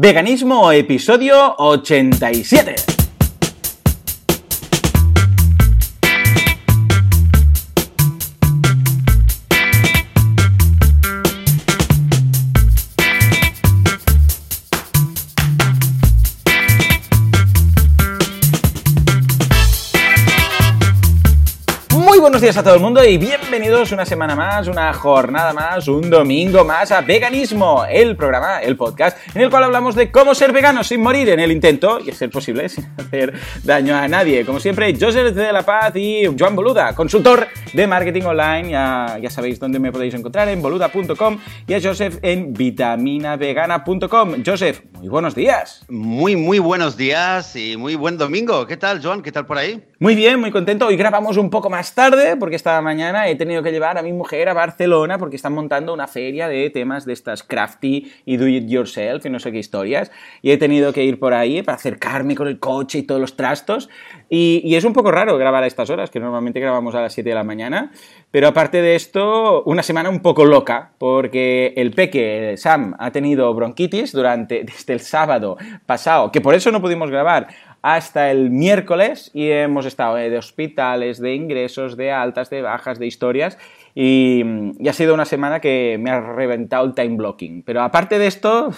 Veganismo, episodio 87. Buenos días a todo el mundo y bienvenidos una semana más, una jornada más, un domingo más a Veganismo, el programa, el podcast, en el cual hablamos de cómo ser vegano sin morir en el intento y ser posible sin hacer daño a nadie. Como siempre, Joseph de la Paz y Joan Boluda, consultor de marketing online. Ya, ya sabéis dónde me podéis encontrar, en boluda.com y a Joseph en vitaminavegana.com. Joseph, muy buenos días. Muy, muy buenos días y muy buen domingo. ¿Qué tal, Joan? ¿Qué tal por ahí? Muy bien, muy contento. Hoy grabamos un poco más tarde porque esta mañana he tenido que llevar a mi mujer a Barcelona porque están montando una feria de temas de estas crafty y do it yourself y no sé qué historias. Y he tenido que ir por ahí para acercarme con el coche y todos los trastos. Y, es un poco raro grabar a estas horas, que normalmente grabamos a las 7 de la mañana. Pero aparte de esto, una semana un poco loca porque el peque, Sam, ha tenido bronquitis durante, desde el sábado pasado, que por eso no pudimos grabar hasta el miércoles y hemos estado eh, de hospitales, de ingresos, de altas, de bajas, de historias y, ha sido una semana que me ha reventado el time blocking. Pero aparte de esto,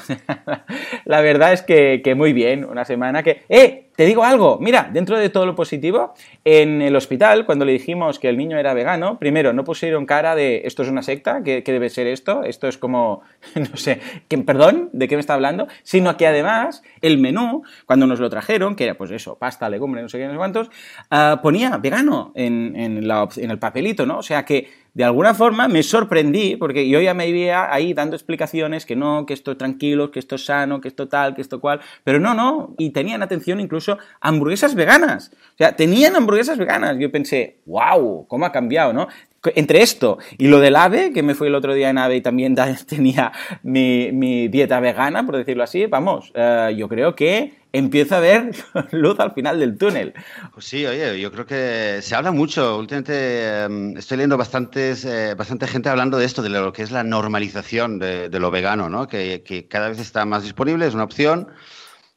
la verdad es que, que muy bien, una semana que... ¡Eh! Te digo algo, mira, dentro de todo lo positivo, en el hospital, cuando le dijimos que el niño era vegano, primero no pusieron cara de esto es una secta, ¿qué, debe ser esto? Esto es como, no sé, ¿qué, perdón, ¿de qué me está hablando? Sino que además el menú, cuando nos lo trajeron, que era pues eso, pasta, legumbre, no sé qué, cuántos, ah, ponía vegano en, el papelito, ¿no? O sea que de alguna forma me sorprendí, porque yo ya me iba ahí dando explicaciones que no, que esto tranquilo, que esto sano, que esto tal, que esto cual, pero no, no, y tenían atención incluso hamburguesas veganas. O sea, tenían hamburguesas veganas. Yo pensé, wow, cómo ha cambiado, ¿no? Entre esto y lo del ave, que me fui el otro día en ave y también tenía mi, dieta vegana, por decirlo así, vamos, eh, yo creo que empieza a ver luz al final del túnel. Pues sí, oye, yo creo que se habla mucho. Últimamente em, estoy leyendo bastantes, eh, bastante gente hablando de esto, de lo que es la normalización de, lo vegano, ¿no? Que, que, cada vez está más disponible, es una opción.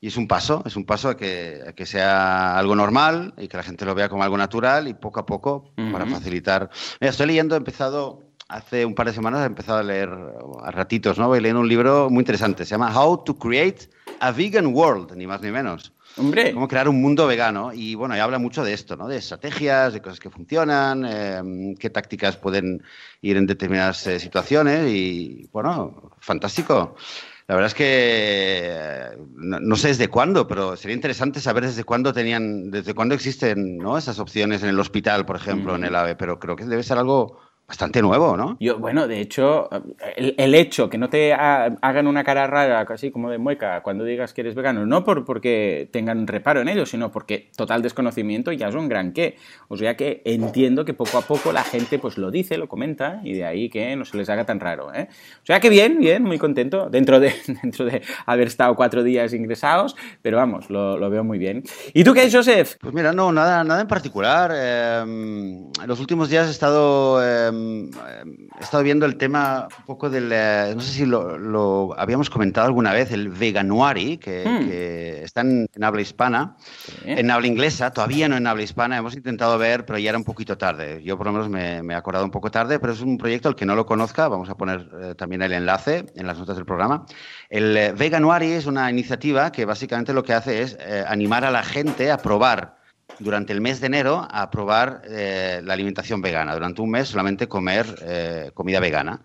Y es un paso, es un paso a que, que, sea algo normal y que la gente lo vea como algo natural y poco a poco para facilitar. Mira, estoy leyendo, he empezado hace un par de semanas, he empezado a leer a ratitos, ¿no? Voy leyendo un libro muy interesante, se llama How to Create a Vegan World, ni más ni menos. Hombre. Cómo crear un mundo vegano. Y bueno, y habla mucho de esto, ¿no? De estrategias, de cosas que funcionan, em, qué tácticas pueden ir en determinadas eh, situaciones. Y bueno, fantástico. La verdad es que eh, no, sé desde cuándo, pero sería interesante saber desde cuándo tenían, desde cuándo existen ¿no? esas opciones en el hospital, por ejemplo, en el AVE, pero creo que debe ser algo bastante nuevo, ¿no? Yo, bueno, de hecho, el, hecho que no te hagan una cara rara, así como de mueca, cuando digas que eres vegano, no por, porque tengan reparo en ello, sino porque total desconocimiento ya es un gran qué. O sea que entiendo que poco a poco la gente pues lo dice, lo comenta, y de ahí que no se les haga tan raro, ¿eh? O sea que bien, bien, muy contento, dentro de, dentro de haber estado cuatro días ingresados, pero vamos, lo, veo muy bien. ¿Y tú qué, Joseph? Pues mira, no, nada, nada en particular. en em, los últimos días he estado... Em, Em, he estado viendo el tema un poco del, eh, no sé si lo, habíamos comentado alguna vez, el veganuari, que, hmm. está en, habla hispana, en habla inglesa, todavía no en habla hispana, hemos intentado ver, pero ya era un poquito tarde. Yo por lo menos me, he acordado un poco tarde, pero es un proyecto al que no lo conozca, vamos a poner eh, también el enlace en las notas del programa. El eh, Veganuari es una iniciativa que básicamente lo que hace es animar a la gente a probar durante el mes de enero a probar eh, la alimentación vegana. Durante un mes solamente comer eh, comida vegana.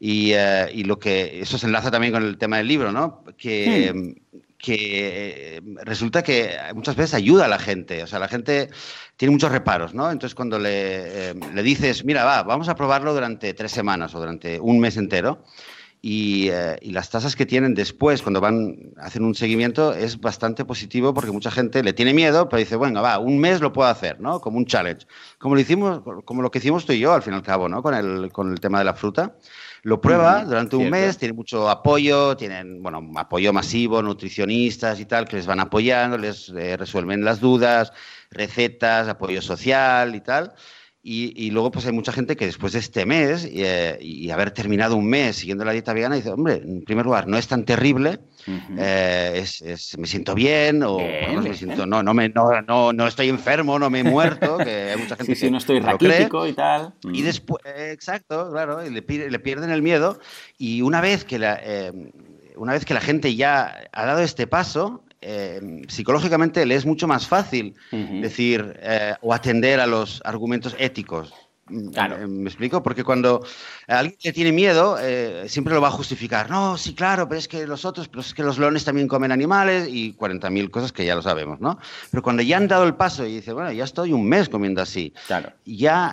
Eh, y, lo que eso se enlaza también con el tema del libro, ¿no? Que, hmm. que resulta que muchas veces ayuda a la gente. O sea, la gente tiene muchos reparos, ¿no? Entonces cuando le, le dices, mira, va, vamos a probarlo durante tres semanas o durante un mes entero, eh, y, las tasas que tienen después, cuando van, hacen un seguimiento, es bastante positivo porque mucha gente le tiene miedo, pero dice, bueno, va, un mes lo puedo hacer, ¿no? Como un challenge. Como lo, hicimos, como lo que hicimos tú y yo, al fin y al cabo, ¿no? Con el, con el tema de la fruta. Lo prueba durante un mes, tiene mucho apoyo, tienen, bueno, apoyo masivo, nutricionistas y tal, que les van apoyando, les eh, resuelven las dudas, recetas, apoyo social y tal. Y, luego, pues hay mucha gente que después de este mes eh, y, haber terminado un mes siguiendo la dieta vegana, dice, hombre, en primer lugar, no es tan terrible, eh, es, me siento bien, o me siento, no, no, me, no, no, no, estoy enfermo, no me he muerto, que hay mucha gente que no estoy raquítico y tal. Y después, exacto, claro, y le, le, pierden el miedo. Y una vez que la, eh, una vez que la gente ya ha dado este paso, eh, psicológicamente le es mucho más fácil decir eh, o atender a los argumentos éticos. Claro. Eh, ¿Me explico? Porque cuando alguien le tiene miedo, siempre lo va a justificar. No, sí, claro, pero es que los otros, pero es que los leones también comen animales y 40.000 cosas que ya lo sabemos, ¿no? Pero cuando ya han dado el paso y dicen, bueno, ya estoy un mes comiendo así, claro. ya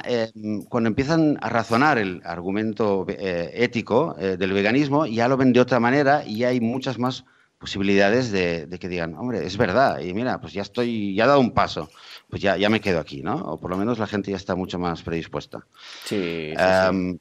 cuando empiezan a razonar el argumento ético del veganismo, ya lo ven de otra manera y hay muchas más posibilidades de, que digan, hombre, es verdad, y mira, pues ya estoy, ya he dado un paso, pues ya, ya me quedo aquí, ¿no? O por lo menos la gente ya está mucho más predispuesta. Sí.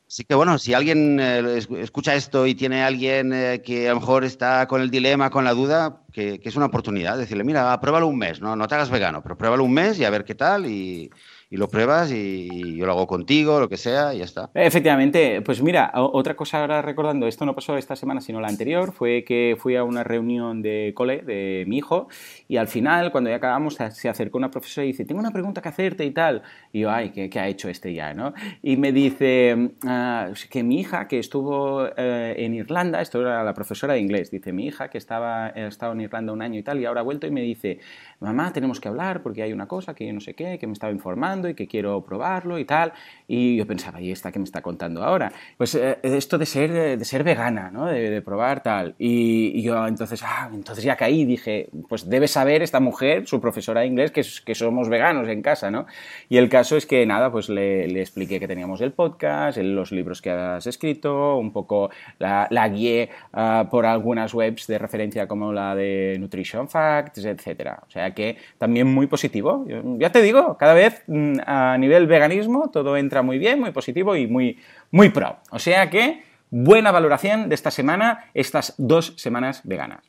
sí, que bueno, si alguien eh, escucha esto y tiene alguien eh, que a lo mejor está con el dilema, con la duda, que, que es una oportunidad, decirle, mira, pruébalo un mes, ¿no? No te hagas vegano, pero pruébalo un mes y a ver qué tal y y lo pruebas y yo lo hago contigo, lo que sea, y ya está. Efectivamente, pues mira, otra cosa ahora recordando, esto no pasó esta semana sino la anterior, fue que fui a una reunión de cole de mi hijo y al final, cuando ya acabamos, se acercó una profesora y dice, tengo una pregunta que hacerte y tal. Y yo, ay, ¿qué, ha hecho este ya? ¿no? Y me dice ah, que mi hija, que estuvo eh, en Irlanda, esto era la profesora de inglés, dice, mi hija que estaba, ha estado en Irlanda un año y tal, y ahora ha vuelto y me dice, mamá, tenemos que hablar porque hay una cosa que yo no sé qué, que me estaba informando y que quiero probarlo y tal. Y yo pensaba, ¿y esta que me está contando ahora? Pues eh, esto de ser, de ser vegana, ¿no? De, probar tal. Y, yo entonces, ah, entonces ya caí y dije, pues debe saber esta mujer, su profesora de inglés, que, que somos veganos en casa, ¿no? Y el caso es que nada, pues le, le expliqué que teníamos el podcast, los libros que has escrito, un poco la, la guié ah, por algunas webs de referencia como la de Nutrition Facts, etcétera. O sea, que también muy positivo. Ya te digo, cada vez a nivel veganismo todo entra muy bien, muy positivo y muy, muy pro. O sea que buena valoración de esta semana, estas dos semanas veganas.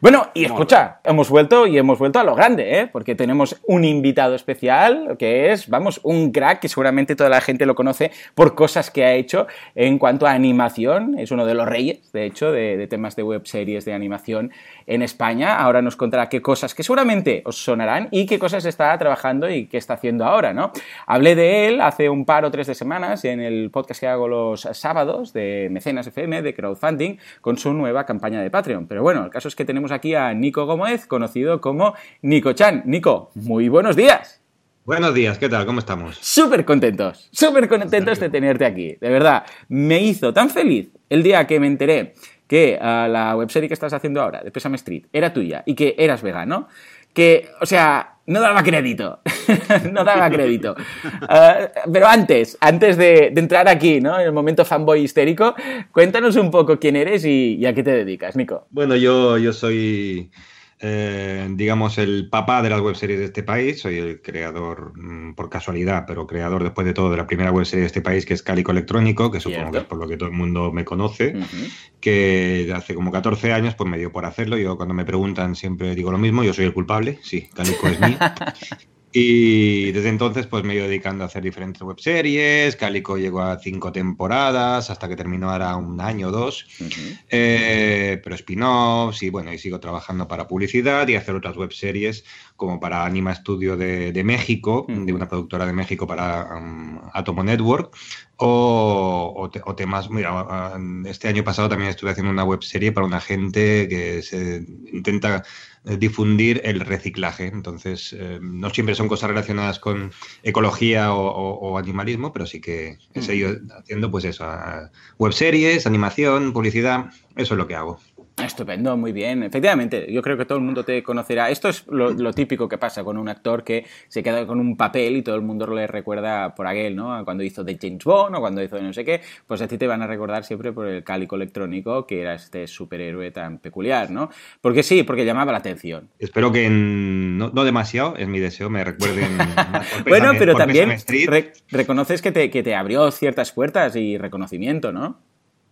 Bueno, y escucha, hemos vuelto y hemos vuelto a lo grande, ¿eh? porque tenemos un invitado especial que es, vamos, un crack que seguramente toda la gente lo conoce por cosas que ha hecho en cuanto a animación. Es uno de los reyes, de hecho, de, temas de web series de animación en España. Ahora nos contará qué cosas que seguramente os sonarán y qué cosas está trabajando y qué está haciendo ahora, ¿no? Hablé de él hace un par o tres de semanas en el podcast que hago los sábados de Mecenas FM, de crowdfunding, con su nueva campaña de Patreon. Pero bueno, el caso es que tenemos aquí a Nico Gómez, conocido como Nico Chan. Nico, muy buenos días. Buenos días, ¿qué tal? ¿Cómo estamos? Súper contentos, súper contentos de tenerte aquí. De verdad, me hizo tan feliz el día que me enteré que ah, la webserie que estás haciendo ahora, de Pesame Street, era tuya y que eras vegano, que, o sea, no daba crédito, no daba crédito. Uh, pero antes, antes de, entrar aquí, ¿no? En el momento fanboy histérico, cuéntanos un poco quién eres y, y a qué te dedicas, Nico. Bueno, yo, yo soy eh, digamos, el papá de las webseries de este país. Soy el creador, mm, por casualidad, pero creador después de todo de la primera webserie de este país, que es Cálico Electrónico, que supongo que es por lo que todo el mundo me conoce, que hace como 14 años pues me dio por hacerlo. Yo cuando me preguntan siempre digo lo mismo, yo soy el culpable, sí, Cálico es mío. Y desde entonces pues me he ido dedicando a hacer diferentes webseries. Calico llegó a cinco temporadas hasta que terminó ahora un año o dos. Eh, pero spin-offs y bueno, y sigo trabajando para publicidad y hacer otras webseries como para Anima Studio de, México, de una productora de México para um, Atomo Network. O, o, temas, mira, este año pasado también estuve haciendo una webserie para una gente que se intenta eh, difundir el reciclaje. Entonces, eh, no siempre son cosas relacionadas con ecología o, animalismo, pero sí que he seguido haciendo pues eso, webseries, animación, publicidad, eso es lo que hago. Estupendo, muy bien. Efectivamente, yo creo que todo el mundo te conocerá. Esto es lo, típico que pasa con un actor que se queda con un papel y todo el mundo le recuerda por aquel, ¿no? Cuando hizo de James Bond o cuando hizo no sé qué, pues a ti te van a recordar siempre por el cálico electrónico, que era este superhéroe tan peculiar, ¿no? Porque sí, porque llamaba la atención. Espero que no, demasiado, es mi deseo, me recuerden. bueno, pero también reconoces que te, que te abrió ciertas puertas y reconocimiento, ¿no?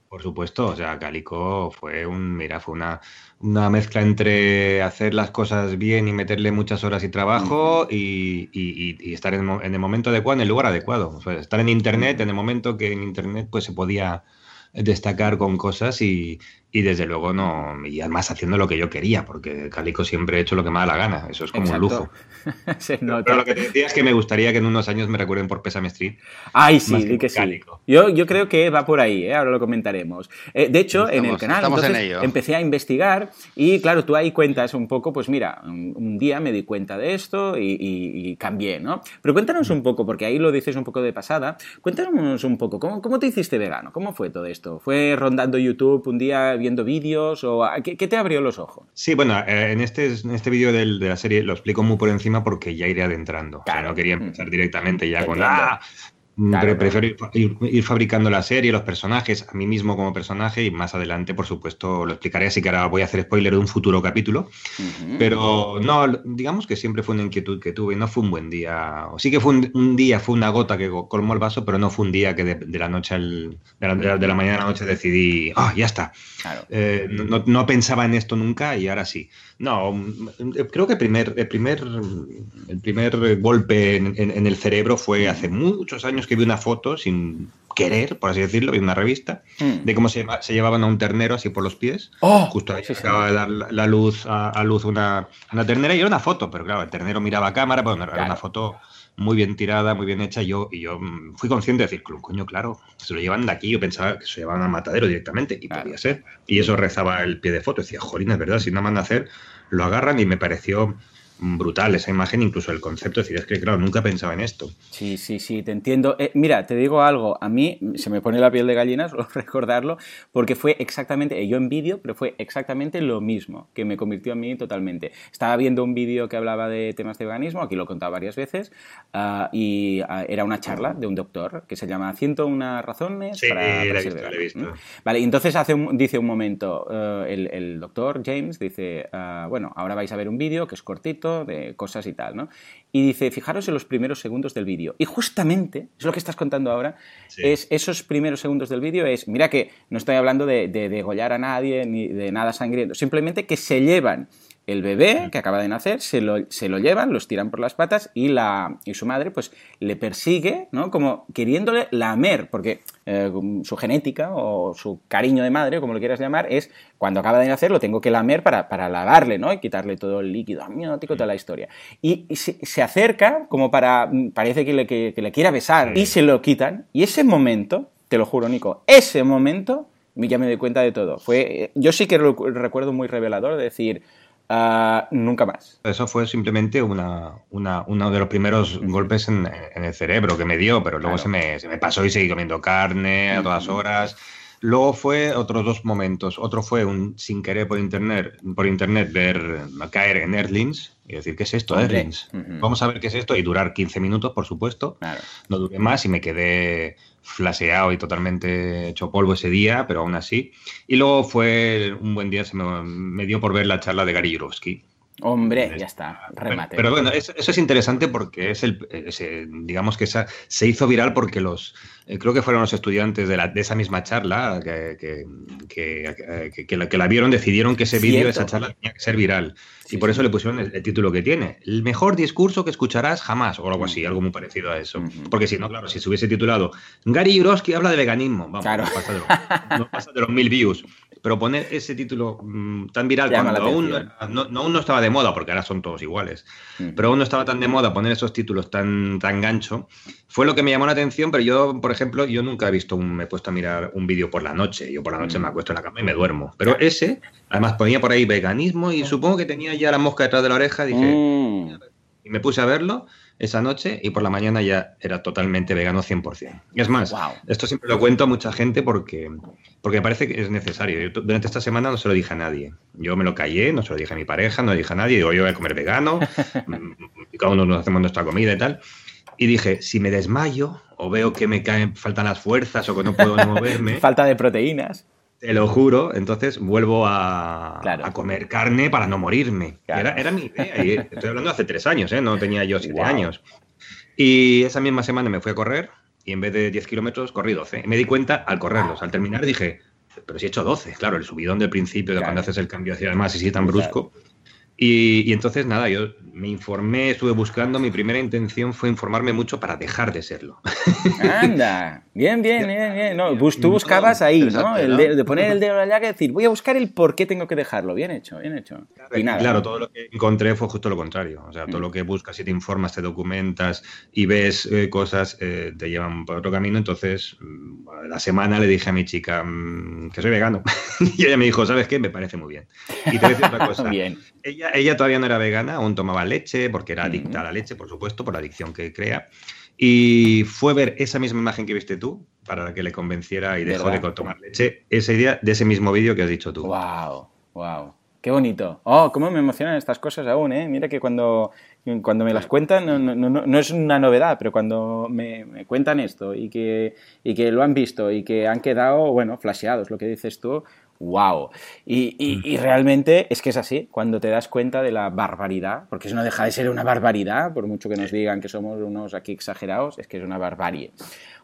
Por supuesto, o sea, Calico fue un, mira, fue una, una mezcla entre hacer las cosas bien y meterle muchas horas y trabajo y, y, estar en, en, el momento adecuado, en el lugar adecuado. O sea, estar en Internet en el momento que en Internet pues se podía destacar con cosas y, y desde luego no, y además haciendo lo que yo quería, porque Calico siempre he hecho lo que me da la gana, eso es como un lujo. Pero lo que te decía es que me gustaría que en unos años me recuerden por Pésame Street. Ay, sí, di que, sí. Yo, yo creo que va por ahí, ¿eh? ahora lo comentaremos. Eh, de hecho, en el canal empecé a investigar y claro, tú ahí cuentas un poco, pues mira, un, día me di cuenta de esto y, cambié, ¿no? Pero cuéntanos un poco, porque ahí lo dices un poco de pasada, cuéntanos un poco, ¿cómo, cómo te hiciste vegano? ¿Cómo fue todo esto? ¿Fue rondando YouTube un día viendo vídeos? o ¿qué, te abrió los ojos? Sí, bueno, eh, en este, en este vídeo de la serie lo explico muy por encima porque ya iré adentrando. Claro. no quería empezar directamente ya con, ah, Mm, prefiero ir, fabricando la serie, los personajes, a mí mismo como personaje y más adelante, por supuesto, lo explicaré, así que ahora voy a hacer spoiler de un futuro capítulo. Pero no, digamos que siempre fue una inquietud que tuve, no fue un buen día. Sí que fue un, día, fue una gota que colmó el vaso, pero no fue un día que de, la noche al, de, la, mañana a la noche decidí, ah, ya está. Eh, no, pensaba en esto nunca y ahora sí. No, mm, creo que el primer, el primer, el primer golpe en el cerebro fue hace muchos años que vi una foto sin querer, por así decirlo, vi una revista hmm. de cómo se, se, llevaban a un ternero así por los pies. Oh, Justo ahí se acaba de dar la, luz a, luz una, una, ternera y era una foto, pero claro, el ternero miraba a cámara, pero era una foto muy bien tirada, muy bien hecha. Yo, y yo mm, fui consciente de decir, coño, claro, se lo llevan de aquí. Yo pensaba que se llevaban al matadero directamente y podía ser. Y eso rezaba el pie de foto. Decía, jolín, es verdad, si no mandan a hacer, lo agarran y me pareció brutal esa imagen, incluso el concepto. Es decir, es que, claro, nunca pensaba en esto. Sí, sí, sí, te entiendo. Eh, mira, te digo algo. A mí se me pone la piel de gallina, solo recordarlo, porque fue exactamente, yo en vídeo, pero fue exactamente lo mismo, que me convirtió a mí totalmente. Estaba viendo un vídeo que hablaba de temas de veganismo, aquí lo he contado varias veces, ah, y ah, era una charla de un doctor que se llama 101 razones para, para ser vegano. Visto. Vale, y entonces hace dice un momento, eh, el, el, doctor James dice, ah, bueno, ahora vais a ver un vídeo que es cortito, de cosas y tal, ¿no? Y dice, fijaros en los primeros segundos del vídeo. Y justamente, es lo que estás contando ahora, es esos primeros segundos del vídeo es, mira que no estoy hablando de, de degollar a nadie ni de nada sangriento, simplemente que se llevan el bebé que acaba de nacer, se lo, se lo, llevan, los tiran por las patas y, la, y su madre pues le persigue, ¿no? Como queriéndole lamer, porque eh, su genética o su cariño de madre, como lo quieras llamar, es cuando acaba de nacer lo tengo que lamer para, para lavarle, ¿no? Y quitarle todo el líquido amniótico, toda la historia. Y, se, acerca como para, parece que le, que, le quiera besar y se lo quitan. Y ese momento, te lo juro, Nico, ese momento ya me doy cuenta de todo. Fue, yo sí que recuerdo muy revelador de decir, Ah, nunca más. Eso fue simplemente una, uno de los primeros golpes en, el cerebro que me dio, pero luego se, me, se, me, pasó y seguí comiendo carne a todas horas. Luego fue otros dos momentos. Otro fue un sin querer por internet, por internet ver caer en Erlings y decir, ¿qué es esto, Erlings? Vamos a ver qué es esto y durar 15 minutos, por supuesto. No duré más y me quedé flaseado y totalmente hecho polvo ese día, pero aún así. Y luego fue un buen día, se me, dio por ver la charla de Gary Jurovsky. Hombre, ya está, remate. Pero, bueno, eso, es interesante porque es el, digamos que esa, se hizo viral porque los, eh, creo que fueron los estudiantes de, la, de esa misma charla que, que, que, que, la, vieron, decidieron que ese vídeo, esa charla tenía que ser viral. y por eso le pusieron el, título que tiene. El mejor discurso que escucharás jamás, o algo así, algo muy parecido a eso. Porque si no, claro, si se hubiese titulado Gary Yurovsky habla de veganismo, vamos, claro. no, pasa de los, no pasa de los mil views. Pero poner ese título mm, tan viral cuando aún no, aún no, estaba de moda, porque ahora son todos iguales, pero aún no estaba tan de moda poner esos títulos tan, tan gancho, fue lo que me llamó la atención, pero yo, por ejemplo, yo nunca he visto, un, me he puesto a mirar un vídeo por la noche. Yo por la noche me acuesto en la cama y me duermo. Pero ese, además ponía por ahí veganismo y supongo que tenía ya la mosca detrás de la oreja. Dije, mm. y me puse a verlo esa noche y por la mañana ya era totalmente vegano 100%. Y es más, esto siempre lo cuento a mucha gente porque, porque me parece que es necesario. durante esta semana no se lo dije a nadie. Yo me lo callé, no se lo dije a mi pareja, no le dije a nadie. Digo, yo voy a comer vegano, cada uno nos hacemos nuestra comida y tal. Y dije, si me desmayo o veo que me caen, faltan las fuerzas o que no puedo moverme. Falta de proteínas. Te lo juro, entonces vuelvo a, a comer carne para no morirme. Era, era, mi idea. Y estoy hablando hace tres años, ¿eh? no tenía yo siete años. Y esa misma semana me fui a correr y en vez de 10 kilómetros corrí 12. Y me di cuenta al correrlos. Al terminar dije, pero si he hecho 12, claro, el subidón del principio de cuando haces el cambio hacia además y si tan brusco. Y, entonces, nada, yo me informé, estuve buscando, mi primera intención fue informarme mucho para dejar de serlo. Anda, bien, bien, bien, bien. No, tú buscabas ahí, ¿no? El de, poner el dedo en la llaga y decir, voy a buscar el por qué tengo que dejarlo. Bien hecho, bien hecho. Y nada, claro, todo lo que encontré fue justo lo contrario. O sea, todo mm. lo que buscas y te informas, te documentas y ves eh, cosas, eh, te llevan por otro camino. Entonces, mm, la semana le dije a mi chica mm, que soy vegano. y ella me dijo, ¿sabes qué? Me parece muy bien. Y te voy a decir otra cosa. bien. Ella ella, todavía no era vegana, aún tomaba leche, porque era adicta a la leche, por supuesto, por la adicción que crea. Y fue ver esa misma imagen que viste tú para que le convenciera y dejó de tomar leche. Esa idea de ese mismo vídeo que has dicho tú. ¡Wow! ¡Wow! ¡Qué bonito! ¡Oh, cómo me emocionan estas cosas aún, eh! Mira que cuando, cuando me las cuentan, no, no, no, no es una novedad, pero cuando me, me, cuentan esto y que, y que lo han visto y que han quedado, bueno, flasheados, lo que dices tú, wow. Y, realmente es que es así, cuando te das cuenta de la barbaridad, porque eso no deja de ser una barbaridad, por mucho que nos digan que somos unos aquí exagerados, es que es una barbarie.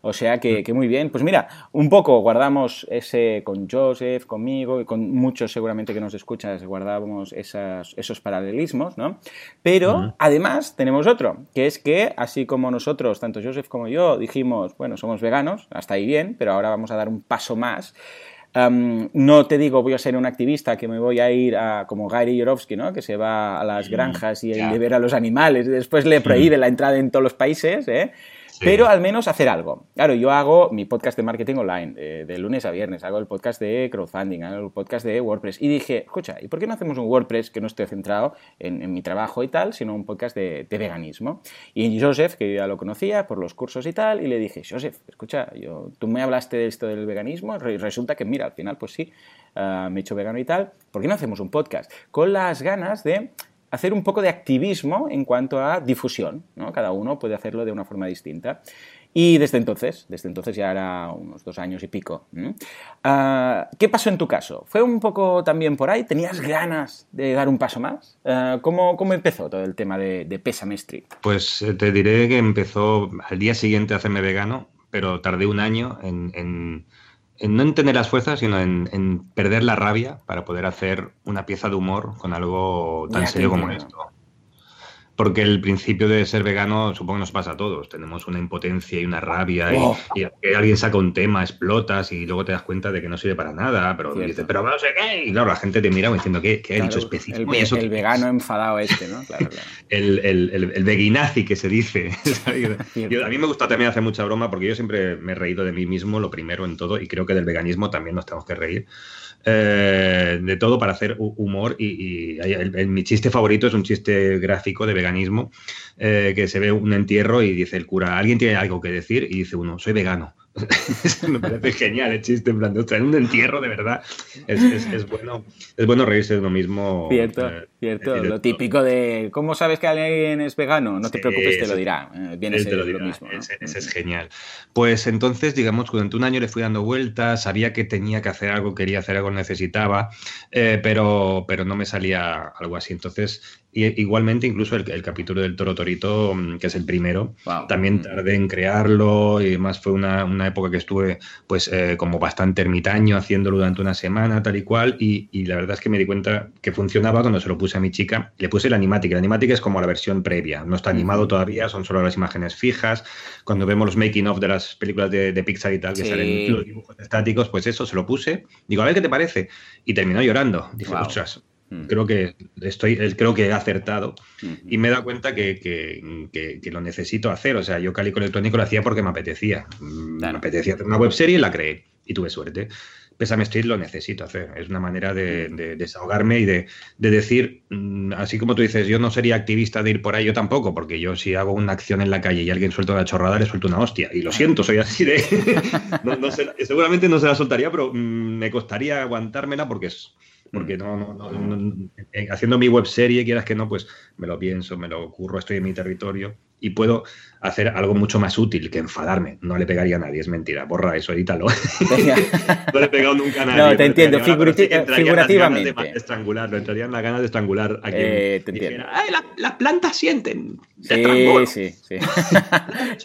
O sea que, muy bien. Pues mira, un poco guardamos ese con Joseph, conmigo y con muchos seguramente que nos escuchas, guardamos esos paralelismos, ¿no? Pero además tenemos otro, que es que así como nosotros, tanto Joseph como yo, dijimos, bueno, somos veganos, hasta ahí bien, pero ahora vamos a dar un paso más no te digo voy a ser un activista que me voy a ir a como Gary Yorovsky, ¿no? que se va a las granjas y a ver a los animales y después le prohíbe la entrada en todos los países. ¿eh? Pero al menos hacer algo. Claro, yo hago mi podcast de marketing online de, lunes a viernes, hago el podcast de crowdfunding, hago el podcast de WordPress y dije, escucha, ¿y por qué no hacemos un WordPress que no esté centrado en, mi trabajo y tal, sino un podcast de, veganismo? Y Joseph, que yo ya lo conocía por los cursos y tal, y le dije, Joseph, escucha, yo, tú me hablaste de esto del veganismo, y resulta que mira, al final pues sí, ah, me he hecho vegano y tal, ¿por qué no hacemos un podcast? Con las ganas de hacer un poco de activismo en cuanto a difusión, ¿no? Cada uno puede hacerlo de una forma distinta. Y desde entonces, desde entonces ya era unos dos años y pico. Ah, ¿Qué pasó en tu caso? ¿Fue un poco también por ahí? ¿Tenías ganas de dar un paso más? Ah, ¿cómo, ¿cómo, empezó todo el tema de, de Pésame Street? Pues eh, te diré que empezó al día siguiente a hacerme vegano, pero tardé un año en en no en tener las fuerzas, sino en, perder la rabia para poder hacer una pieza de humor con algo tan serio como esto. Porque el principio de ser vegano supongo que nos pasa a todos. Tenemos una impotencia y una rabia y, alguien saca un tema, explotas y luego te das cuenta de que no sirve para nada, pero dices, pero no sé qué. Y claro, la gente te mira diciendo, ¿qué, qué ha dicho específico? El, vegano enfadado este, ¿no? Claro, el, el, el, veguinazi que se dice. a mí me gusta también hacer mucha broma porque yo siempre me he reído de mí mismo, lo primero en todo, y creo que del veganismo también nos tenemos que reír. Eh, de todo para hacer humor y, mi chiste favorito es un chiste gráfico de veganismo eh, que se ve un entierro y dice el cura, ¿alguien tiene algo que decir? Y dice uno, soy vegano. me parece genial el chiste, en plan de, en un entierro de verdad. Es, bueno, es bueno reírse de uno mismo. Cierto, eh, cierto. Lo típico de, ¿cómo sabes que alguien es vegano? No te preocupes, te lo dirá. Eh, viene lo, mismo. Ese, es genial. Pues entonces, digamos, durante un año le fui dando vueltas, sabía que tenía que hacer algo, quería hacer algo, necesitaba, eh, pero, pero no me salía algo así. Entonces igualmente, incluso el, capítulo del Toro Torito, mm, que es el primero, también mm. tardé en crearlo y además fue una, época que estuve pues eh, como bastante ermitaño haciéndolo durante una semana, tal y cual, y, la verdad es que me di cuenta que funcionaba cuando se lo puse a mi chica. Le puse la animática. La animática es como la versión previa, no está animado todavía, son solo las imágenes fijas. Cuando vemos los making of de las películas de, Pixar y tal, que salen los dibujos estáticos, pues eso, se lo puse. Digo, a ver qué te parece. Y terminó llorando. Dije, ostras, Mm. Creo que estoy, creo que he acertado y me he dado cuenta que, lo necesito hacer. O sea, yo Calico Electrónico lo hacía porque me apetecía. Mm, me apetecía hacer una web serie y la creé y tuve suerte. Pésame Street lo necesito hacer. Es una manera de, mm. desahogarme y de, decir, así como tú dices, yo no sería activista de ir por ahí, yo tampoco, porque yo si hago una acción en la calle y alguien suelta una chorrada, le suelto una hostia. Y lo siento, soy así de... seguramente no se la soltaría, pero me costaría aguantármela porque es porque no, no, no, haciendo mi web serie, quieras que no, pues me lo pienso, me lo ocurro, estoy en mi territorio y puedo hacer algo mucho más útil que enfadarme. No le pegaría a nadie, es mentira. Borra eso, edítalo. no le he pegado nunca a nadie. No, te entiendo, figurativamente. De estrangular, lo entrarían las ganas de estrangular a quien eh, te entiendo. Ay, las plantas sienten. Sí, sí, sí.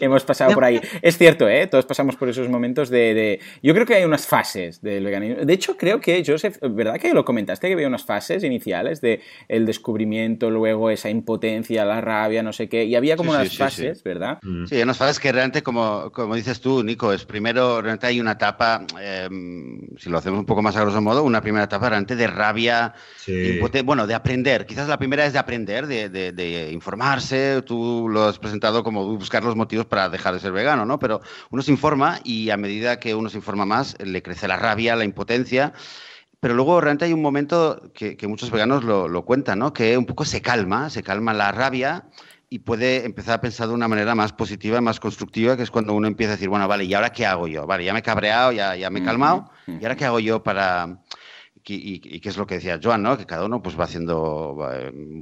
Hemos pasado por ahí. Es cierto, ¿eh? Todos pasamos por esos momentos de, de, Yo creo que hay unas fases del veganismo. De hecho, creo que, Joseph, ¿verdad que lo comentaste que había unas fases iniciales de el descubrimiento, luego esa impotencia, la rabia, no sé qué? Y había como unas fases, ¿verdad? Mm. Sí, unas fases que realmente, como, como dices tú, Nico, es primero, realmente hay una etapa, em, si lo hacemos un poco más a grosso modo, una primera etapa realmente de rabia, bueno, de aprender. Quizás la primera es de aprender, de, de, de informarse. Tú lo has presentado como buscar los motivos para dejar de ser vegano, ¿no? Pero uno se informa y a medida que uno se informa más, le crece la rabia, la impotencia. Pero luego realmente hay un momento que, que muchos veganos lo, lo, cuentan, ¿no? Que un poco se calma, se calma la rabia y puede empezar a pensar de una manera más positiva, más constructiva, que es cuando uno empieza a decir, bueno, vale, ¿y ahora qué hago yo? Vale, ya me he cabreado, ya, ya me he calmado, ¿y ahora qué hago yo para...? Y, qué es lo que decía Joan, ¿no? Que cada uno pues va haciendo,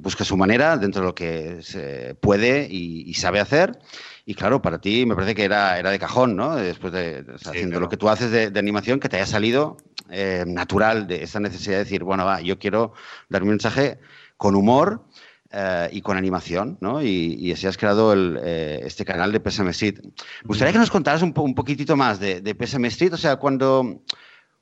busca su manera dentro de lo que se puede y, sabe hacer. Y claro, para ti me parece que era, era de cajón, ¿no? Después de, haciendo lo que tú haces de, animación, que te haya salido eh, natural de esa necesidad de decir, bueno, va, yo quiero dar un mensaje con humor, eh, y con animación, ¿no? Y, así has creado eh, este canal de PSM Street. Me gustaría que nos contaras un, un poquitito más de, de PSM Street, o sea, cuando...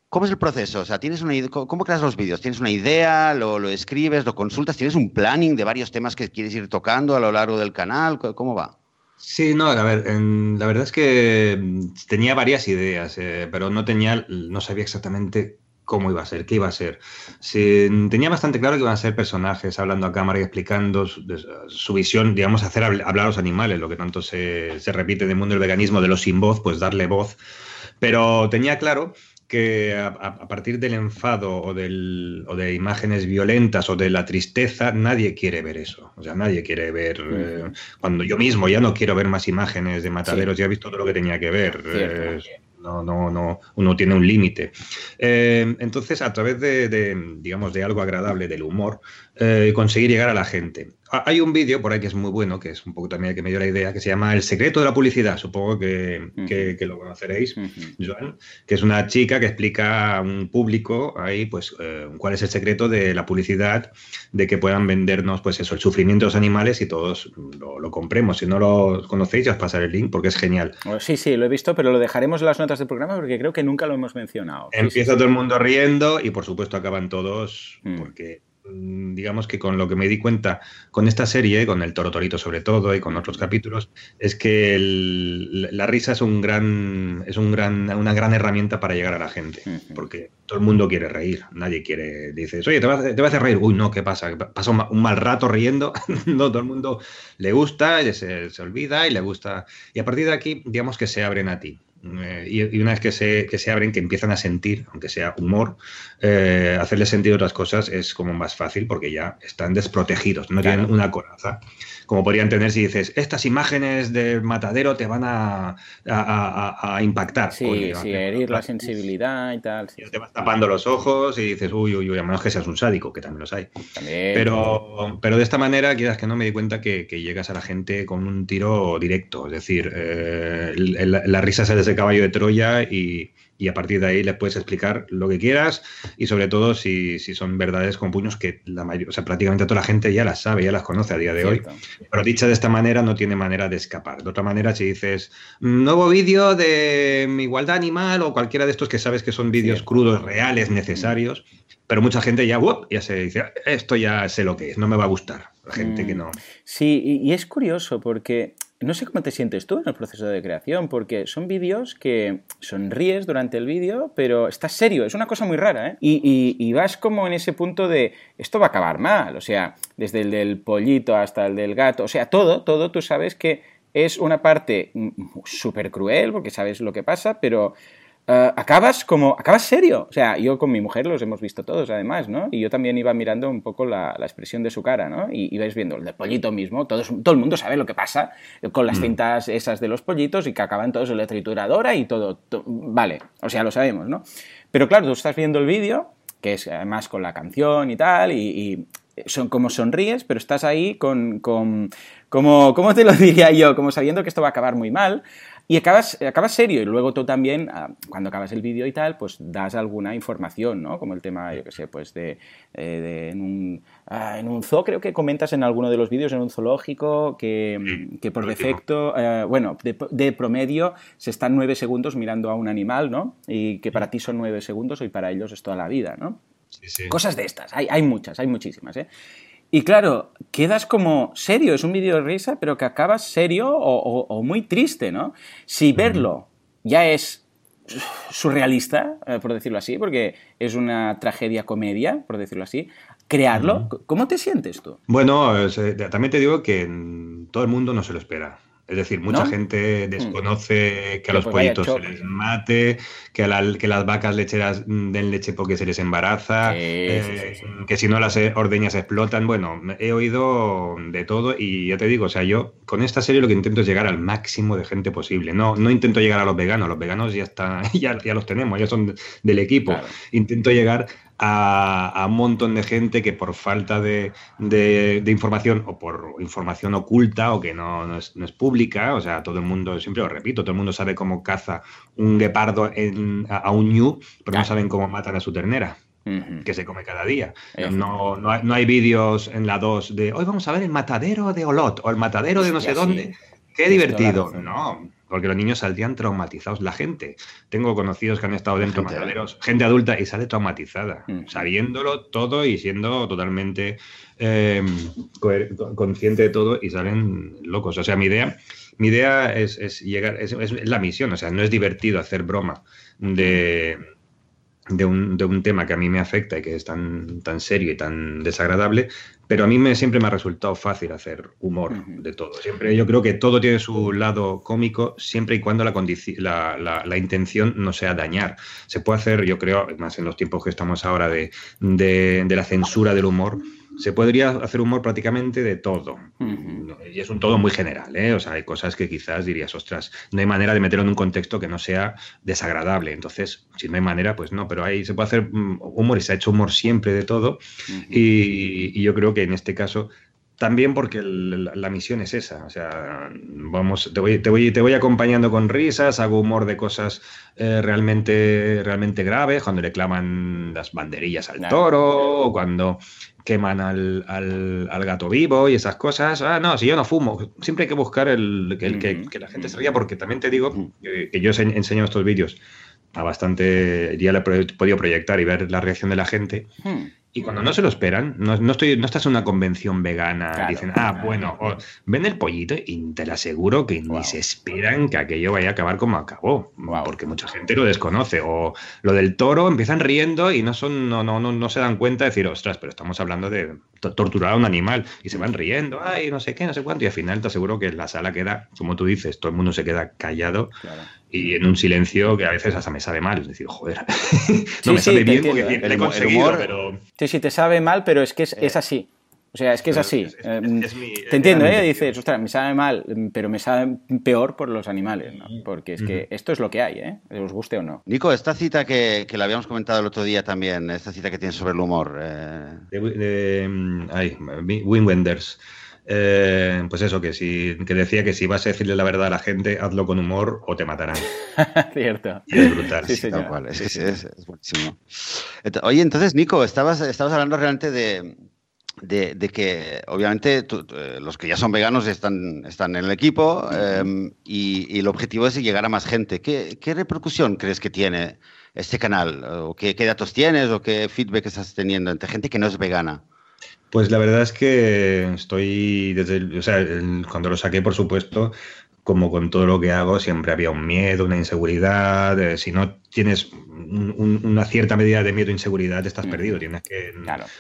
¿Cómo es el proceso? O sea, ¿tienes una, ¿cómo creas los vídeos? ¿Tienes una idea? Lo, ¿Lo, escribes? ¿Lo consultas? ¿Tienes un planning de varios temas que quieres ir tocando a lo largo del canal? ¿Cómo va? Sí, no, a ver, la verdad es que mm, tenía varias ideas, eh, pero no tenía, no sabía exactamente cómo iba a ser, qué iba a ser. tenía bastante claro que iban a ser personajes hablando a cámara y explicando su, visión, digamos, hacer hablar a los animales, lo que tanto se, se repite en el mundo del veganismo, de los sin voz, pues darle voz. Pero tenía claro que a, partir del enfado o, del, o, de imágenes violentas o de la tristeza, nadie quiere ver eso. O sea, nadie quiere ver. Eh, cuando yo mismo ya no quiero ver más imágenes de mataderos, ya he visto todo lo que tenía que ver no, no, no, uno tiene un límite. Eh, entonces, a través de, digamos, de algo agradable, del humor, eh, conseguir llegar a la gente. Ah, hay un vídeo por ahí que es muy bueno, que es un poco también el que me dio la idea, que se llama El secreto de la publicidad. Supongo que, lo conoceréis, Joan, que es una chica que explica a un público ahí, pues, eh, cuál es el secreto de la publicidad, de que puedan vendernos, pues eso, el sufrimiento de los animales y todos lo, compremos. Si no lo conocéis, ya os pasaré el link porque es genial. Oh, sí, sí, lo he visto, pero lo dejaremos en las notas del programa porque creo que nunca lo hemos mencionado. Empieza todo el mundo riendo y, por supuesto, acaban todos mm. porque digamos que con lo que me di cuenta con esta serie, con el Toro Torito sobre todo y con otros capítulos, es que la risa es un gran, es un gran, una gran herramienta para llegar a la gente, porque todo el mundo quiere reír, nadie quiere, dices, oye, te vas, te a hacer reír, uy, no, ¿qué pasa? Pasa un, mal rato riendo, no, todo el mundo le gusta, se, se olvida y le gusta, y a partir de aquí, digamos que se abren a ti. Eh, y, una vez que se, que se, abren, que empiezan a sentir, aunque sea humor, eh, hacerles sentir otras cosas es como más fácil porque ya están desprotegidos, no tienen una coraza como podrían tener si dices, estas imágenes de matadero te van a, a, impactar. Sí, sí, herir la sensibilidad y tal. Te vas tapando los ojos y dices, uy, uy, uy, a menos que seas un sádico, que también los hay. Pero, pero de esta manera, quieras que no, me di cuenta que, llegas a la gente con un tiro directo. Es decir, eh, la risa sale de ese caballo de Troya y y a partir de ahí le puedes explicar lo que quieras y sobre todo si, son verdades con puños que la mayoría, o sea, prácticamente toda la gente ya las sabe, ya las conoce a día de hoy. Pero dicha de esta manera no tiene manera de escapar. De otra manera, si dices nuevo vídeo de igualdad animal o cualquiera de estos que sabes que son vídeos crudos, reales, necesarios, pero mucha gente ya, ya se dice, esto ya sé lo que es, no me va a gustar. La gente que mm. no. Sí, y es curioso porque no sé cómo te sientes tú en el proceso de creación, porque son vídeos que sonríes durante el vídeo, pero estás serio, es una cosa muy rara, ¿eh? Y, vas como en ese punto de, esto va a acabar mal, o sea, desde el del pollito hasta el del gato, o sea, todo, todo, tú sabes que es una parte súper cruel, porque sabes lo que pasa, pero eh, acabas como, acabas serio. O sea, yo con mi mujer los hemos visto todos, además, ¿no? Y yo también iba mirando un poco la, expresión de su cara, ¿no? Y ibais viendo el del pollito mismo, todo el mundo sabe lo que pasa con las mm. cintas esas de los pollitos y que acaban todos en la trituradora y todo, vale, o sea, lo sabemos, ¿no? Pero claro, tú estás viendo el vídeo, que es además con la canción y tal, y, son como sonríes, pero estás ahí con, con, como, ¿cómo te lo diría yo? Como sabiendo que esto va a acabar muy mal. Y acabas, acabas serio y luego tú también, ah, cuando acabas el vídeo y tal, pues das alguna información, ¿no? Como el tema, yo qué sé, pues de, eh, en, un, ah, en un zoo, creo que comentas en alguno de los vídeos, en un zoológico, que, que por defecto, eh, bueno, de, promedio se están nueve segundos mirando a un animal, ¿no? Y que para ti son nueve segundos y para ellos es toda la vida, ¿no? Sí, sí. Cosas de estas, hay, hay muchas, hay muchísimas, ¿eh? Y claro, quedas como serio, es un vídeo de risa, pero que acabas serio o, muy triste, ¿no? Si verlo ya es surrealista, eh, por decirlo así, porque es una tragedia comedia, por decirlo así, crearlo, ¿cómo te sientes tú? Bueno, eh, también te digo que todo el mundo no se lo espera. Es decir, mucha gente mm. desconoce que a los pues pollitos se les mate, que, que, las vacas lecheras den leche porque se les embaraza, eh, que si no las ordeñas explotan. Bueno, he oído de todo y ya te digo, o sea, yo con esta serie lo que intento es llegar al máximo de gente posible. No, no intento llegar a los veganos, los veganos ya están, ya, ya los tenemos, ya son del equipo. Intento llegar a, un montón de gente que por falta de, información o por información oculta o que no, es, pública, o sea, todo el mundo, siempre lo repito, todo el mundo sabe cómo caza un guepardo a, un ñu, pero no saben cómo matan a su ternera. que se come cada día. No, no hay, vídeos en la 2 de hoy vamos a ver el matadero de Olot o el matadero de no sé dónde. Qué divertido. No, porque los niños saldrían traumatizados. La gente, tengo conocidos que han estado dentro de mataderos, gente adulta, y sale traumatizada, mm. sabiéndolo todo y siendo totalmente em, consciente de todo y salen locos. O sea, mi idea, mi idea es, llegar, es, la misión, o sea, no es divertido hacer broma de de un, de un, tema que a mí me afecta y que es tan, tan serio y tan desagradable, pero a mí me, siempre me ha resultado fácil hacer humor de todo. Siempre yo creo que todo tiene su lado cómico, siempre y cuando la, la, la, intención no sea dañar. Se puede hacer, yo creo, más en los tiempos que estamos ahora de, de, de la censura del humor, se podría hacer humor prácticamente de todo. Y es un todo muy general, ¿eh? O sea, hay cosas que quizás dirías, ostras, no hay manera de meterlo en un contexto que no sea desagradable. Entonces, si no hay manera, pues no, pero ahí se puede hacer mm, humor y se ha hecho humor siempre de todo. y, yo creo que en este caso también porque la, misión es esa. O sea, vamos, te voy, te voy, te voy acompañando con risas, hago humor de cosas eh, realmente, realmente graves, cuando le claman las banderillas al toro, o cuando queman al, al, gato vivo y esas cosas. Ah, no, si yo no fumo. Siempre hay que buscar el, que, la gente se ría, porque también te digo que, que yo enseño estos vídeos a bastante, ya le he podido proyectar y ver la reacción de la gente. Hmm. Y cuando no se lo esperan, no, no, estoy, no estás en una convención vegana, dicen, ah, bueno, ven el pollito y te lo aseguro que ni se esperan que aquello vaya a acabar como acabó, porque mucha gente lo desconoce. O lo del toro, empiezan riendo y no, son, no, no, no, no se dan cuenta de decir, ostras, pero estamos hablando de torturar a un animal y se van riendo, ay, no sé qué, no sé cuánto, y al final te aseguro que la sala queda, como tú dices, todo el mundo se queda callado y en un silencio que a veces hasta me sabe mal, es decir, joder, no me sabe bien porque ¿eh? el, humor, pero... Sí, sí, te sabe mal, pero es que es, es así. O sea, es que es así. Em, te entiendo, ¿eh? Dices, ostras, me sabe mal, pero me sabe peor por los animales, ¿no? Porque es que esto es lo que hay, ¿eh? Os guste o no. Nico, esta cita que, que la habíamos comentado el otro día también, esta cita que tienes sobre el humor. Eh... De, de, ay, Wim Wenders. Eh, pues eso, que, si, que decía que si vas a decirle la verdad a la gente, hazlo con humor o te matarán. Cierto. Y es brutal. Sí, tal cual. Es, es, buenísimo. Oye, entonces, Nico, estabas, estabas hablando realmente de, de, que obviamente eh, los que ya son veganos están, están en el equipo em, y, el objetivo es llegar a más gente. ¿Qué, ¿Qué, repercusión crees que tiene este canal? ¿O qué, qué, datos tienes o qué feedback estás teniendo entre gente que no es vegana? Pues la verdad es que estoy desde, o sea, cuando lo saqué, por supuesto, como con todo lo que hago, siempre había un miedo, una inseguridad. Eh, si no tienes una cierta medida de miedo e inseguridad, estás perdido. Tienes que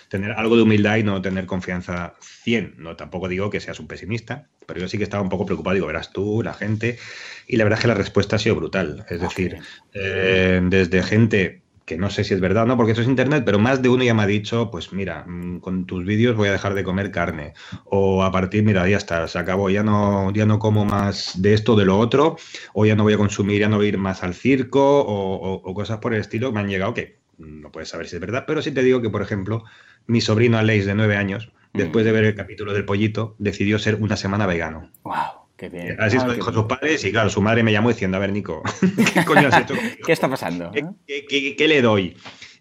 tener algo de humildad y no tener confianza 100. No, tampoco digo que seas un pesimista, pero yo sí que estaba un poco preocupado. Digo, verás tú, la gente. Y la verdad es que la respuesta ha sido brutal. Es decir, eh, desde gente que no sé si es verdad o no, porque eso es internet, pero más de uno ya me ha dicho, pues mira, mm, con tus vídeos voy a dejar de comer carne. O a partir, mira, ya está, se acabó, ya no, ya no como más de esto, de lo otro, o ya no voy a consumir, ya no voy a ir más al circo, o, cosas por el estilo, me han llegado que no puedes saber si es verdad, pero sí te digo que, por ejemplo, mi sobrino Aleix de nueve años, después de ver el capítulo del pollito, decidió ser una semana vegano. ¡Wow! Bien. Así Ah, lo qué dijo sus padres y claro, su madre me llamó diciendo, a ver, Nico, ¿qué coño has hecho? ¿Qué está pasando? ¿Qué, qué- qué- qué le doy?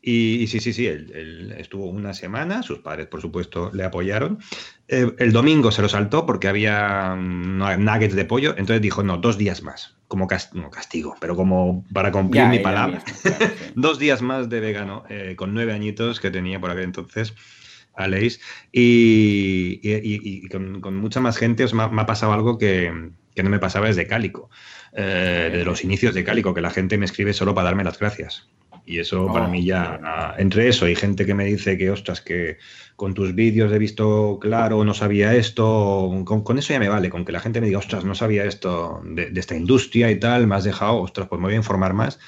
Y, y sí, sí, sí, él, él estuvo una semana, sus padres, por supuesto, le apoyaron. Eh, el domingo se lo saltó porque había mm, nuggets de pollo, entonces dijo, no, dos días más, como no, castigo, pero como para cumplir Ya, mi palabra. misma, claro, sí. dos días más de vegano, eh, con nueve añitos que tenía por aquel entonces. Aleix, y, y- con, con mucha más gente os me, ha- me ha pasado algo que, que no me pasaba desde Cálico, eh, de los inicios de Cálico, que la gente me escribe solo para darme las gracias. Y eso para Oh, mí ya, entre eso y gente que me dice que, ostras, que con tus vídeos he visto claro, no sabía esto, con, con eso ya me vale, con que la gente me diga, ostras, no sabía esto de, de esta industria y tal, me has dejado, ostras, pues me voy a informar más.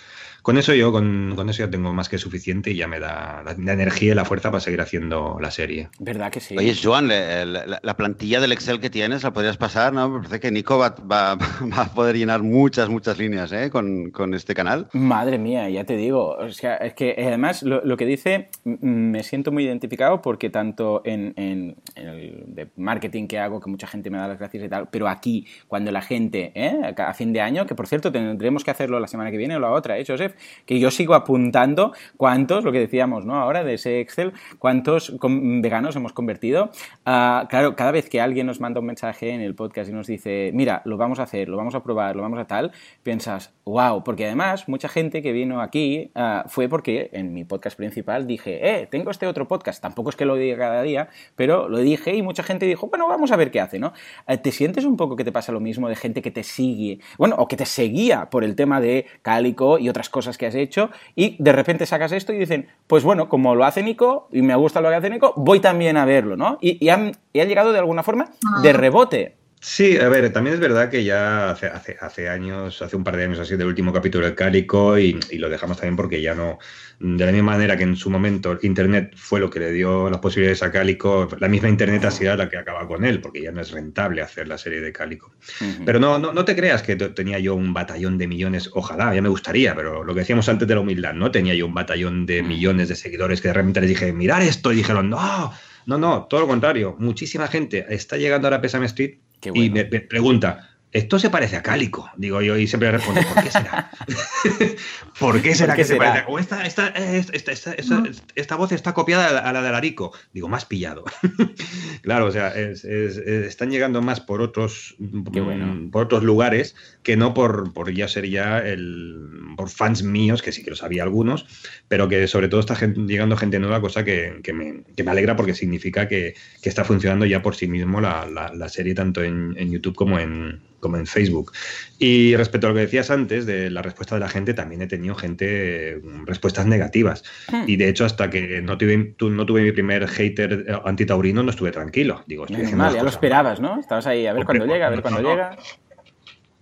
Con eso yo, con, con eso ya tengo más que suficiente y ya me da la, la energía y la fuerza para seguir haciendo la serie. ¿Verdad que sí? Oye, Joan, le- la, la plantilla del Excel que tienes la podrías pasar, ¿no? Me parece que Nico va, va- va a poder llenar muchas, muchas líneas ¿eh? con, con este canal. Madre mía, ya te digo. O sea, es que además lo, lo que dice me siento muy identificado porque tanto en, en- en el de marketing que hago, que mucha gente me da las gracias y tal, pero aquí, cuando la gente, ¿eh? a fin de año, que por cierto tendremos que hacerlo la semana que viene o la otra, ¿eh, Joseph? Que yo sigo apuntando cuántos, lo que decíamos, ¿no? Ahora de ese Excel, cuántos veganos hemos convertido. Ah, claro, cada vez que alguien nos manda un mensaje en el podcast y nos dice, mira, lo vamos a hacer, lo vamos a probar, lo vamos a tal, piensas, wow, porque además mucha gente que vino aquí ah, fue porque en mi podcast principal dije, eh, tengo este otro podcast, tampoco es que lo diga cada día, pero lo dije y mucha gente dijo, bueno, vamos a ver qué hace, ¿no? Eh, ¿Te sientes un poco que te pasa lo mismo de gente que te sigue, bueno, o que te seguía por el tema de Cálico y otras cosas que has hecho y de repente sacas esto y dicen, pues bueno, como lo hace Nico y me gusta lo que hace Nico, voy también a verlo, ¿no? Y, y han, y han llegado de alguna forma de rebote. Sí, a ver, también es verdad que ya hace, hace, hace años, hace un par de años así, del último capítulo del Cálico y, y lo dejamos también porque ya no, de la misma manera que en su momento Internet fue lo que le dio las posibilidades a Cálico, la misma Internet ha sido la que acaba con él, porque ya no es rentable hacer la serie de Cálico. Ujú. Pero no, no, no te creas que te- tenía yo un batallón de millones, ojalá, ya me gustaría, pero lo que decíamos antes de la humildad, no tenía yo un batallón de Mm. millones de seguidores que de repente les dije, mirar esto, y dijeron, no, no, no, todo lo contrario, muchísima gente está llegando ahora a Pésame Street Qué y me pregunta, ¿esto se parece a Cálico? Digo yo y siempre respondo, ¿por qué será? ¿Por qué será ¿Por qué que se será? parece? O esta, esta, esta, esta, esta- esta- esta voz está copiada a la, de Larico. Digo, más pillado. claro, o sea, es- es- es- están llegando más por otros, bueno. mm, por otros lugares que no por, por ya ser ya el, por fans míos, que sí que los había algunos, pero que sobre todo está gen- llegando gente nueva, cosa que, que me, que me alegra porque significa que, que está funcionando ya por sí mismo la, la- la serie tanto en, en YouTube como en, como en Facebook. Y respecto a lo que decías antes de la respuesta de la gente, también he tenido gente, mm, respuestas negativas. Hmm. Y de hecho, hasta que no tuve, tu- no tuve mi primer hater eh, antitaurino, no estuve tranquilo. Digo, estoy mal, ya lo esperabas, ¿no? Estabas ahí a ver cuándo llega, a ver cuándo no. llega.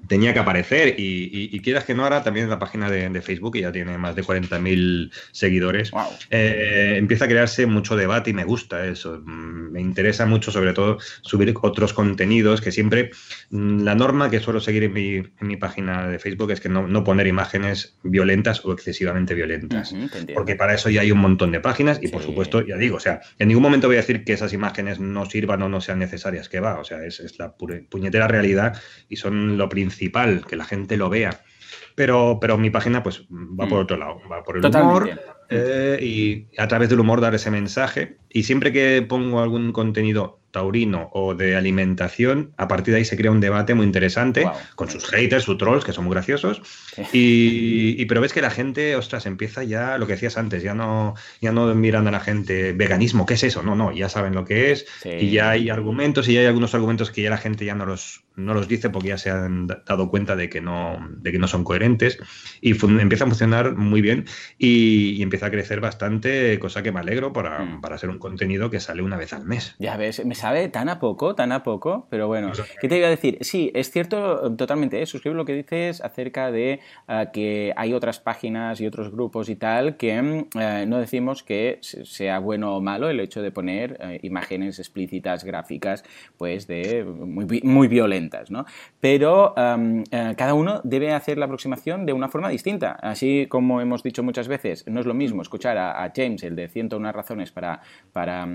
Tenía que aparecer y, y- y quieras que no, ahora también en la página de, de Facebook, que ya tiene más de 40.000 seguidores, Wow. eh, empieza a crearse mucho debate y me gusta eso. Mm, Me interesa mucho, sobre todo, subir otros contenidos que siempre, mm, la norma que suelo seguir en mi, en mi página de Facebook es que no, no poner imágenes violentas o excesivamente violentas. Te entiendo. Porque para eso ya hay un montón de páginas y por Sí. supuesto, ya digo, o sea, en ningún momento voy a decir que esas imágenes no sirvan o no sean necesarias, que va, o sea, es, es la puñetera realidad y son lo principal, que la gente lo vea. Pero, pero mi página pues va por Mm. otro lado, va por el Totalmente. humor eh, y a través del humor dar ese mensaje. Y siempre que pongo algún contenido taurino o de alimentación, a partir de ahí se crea un debate muy interesante Guau. con sus haters, sus trolls, que son muy graciosos. Y, y- pero ves que la gente, ostras, empieza ya lo que decías antes, ya no, ya no miran a la gente veganismo, ¿qué es eso? No, no, ya saben lo que es Sí. y ya hay argumentos y ya hay algunos argumentos que ya la gente ya no los, no los dice porque ya se han da- dado cuenta de que no, de que no son coherentes y empieza a funcionar muy bien y, y empieza a crecer bastante, cosa que me alegro para, Mm. para ser un contenido que sale una vez al mes. Ya ves, me sabe tan a poco, tan a poco, pero bueno, ¿qué te iba a decir? Sí, es cierto totalmente, ¿eh? suscribo lo que dices acerca de ah, que hay otras páginas y otros grupos y tal que mm, eh, no decimos que se- sea bueno o malo el hecho de poner eh, imágenes explícitas, gráficas, pues de muy, muy violentas. ¿no? Pero cada uno debe hacer la aproximación de una forma distinta. Así como hemos dicho muchas veces, no es lo mismo escuchar a, James, el de 101 razones para, para,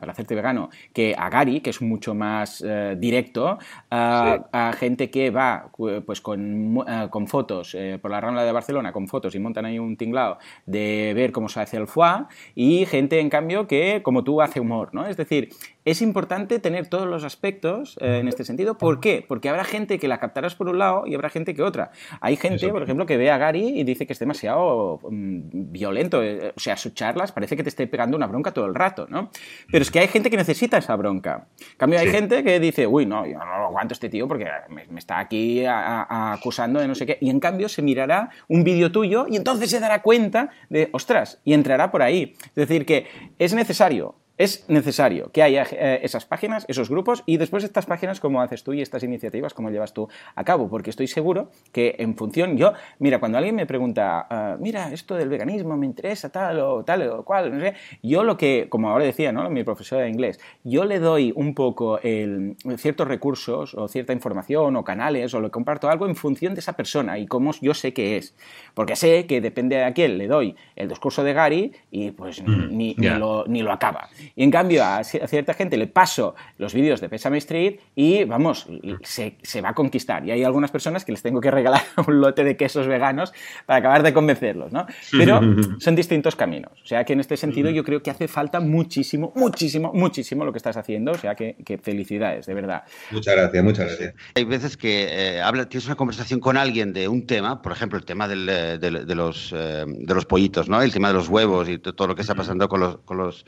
para, hacerte vegano, que a Gary, que es mucho más directo, a gente que va pues con, con fotos por la Rambla de Barcelona, con fotos y montan ahí un tinglado de ver cómo se hace el foie, y gente, en cambio, que, como tú, hace humor, ¿no? Es decir, es importante tener todos los aspectos eh, en este sentido. ¿Por qué? Porque habrá gente que la captarás por un lado y habrá gente que otra. Hay gente, por ejemplo, que ve a Gary y dice que es demasiado mm, violento. Eh, o sea, sus charlas parece que te esté pegando una bronca todo el rato, ¿no? Pero es que hay gente que necesita esa bronca. En cambio, hay gente que dice, uy, no, yo no lo aguanto este tío porque me, está aquí acusando de no sé qué. Y en cambio se mirará un vídeo tuyo y entonces se dará cuenta de, ostras, y entrará por ahí. Es decir, que es necesario es necesario que haya eh, esas páginas, esos grupos y después estas páginas, como haces tú y estas iniciativas, como llevas tú a cabo, porque estoy seguro que en función, yo, mira, cuando alguien me pregunta, ah, mira, esto del veganismo me interesa tal o tal o cual, no sé, yo lo que, como ahora decía, ¿no? Mi profesora de inglés, yo le doy un poco el, ciertos recursos o cierta información o canales o le comparto algo en función de esa persona y cómo yo sé que es, porque sé que depende de a quién le doy el discurso de Gary y pues mm, ni, lo, ni lo acaba. Y en cambio a, cierta gente le paso los vídeos de Pesame Street y vamos, se, va a conquistar. Y hay algunas personas que les tengo que regalar un lote de quesos veganos para acabar de convencerlos, ¿no? Pero son distintos caminos. O sea que en este sentido yo creo que hace falta muchísimo, muchísimo, muchísimo lo que estás haciendo. O sea que, felicidades, de verdad. Muchas gracias, muchas gracias. Hay veces que eh, tienes una conversación con alguien de un tema, por ejemplo, el tema eh, de, los, eh, de los pollitos, ¿no? El tema de los huevos y todo lo que está pasando con los, con los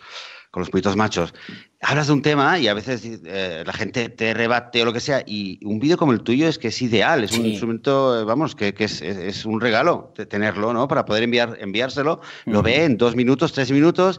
con los pollitos machos, hablas de un tema y a veces eh, la gente te rebate o lo que sea, y un vídeo como el tuyo es que es ideal, es un instrumento, eh, vamos, que, es, un regalo tenerlo, ¿no? Para poder enviar, enviárselo, lo ve en dos minutos, tres minutos,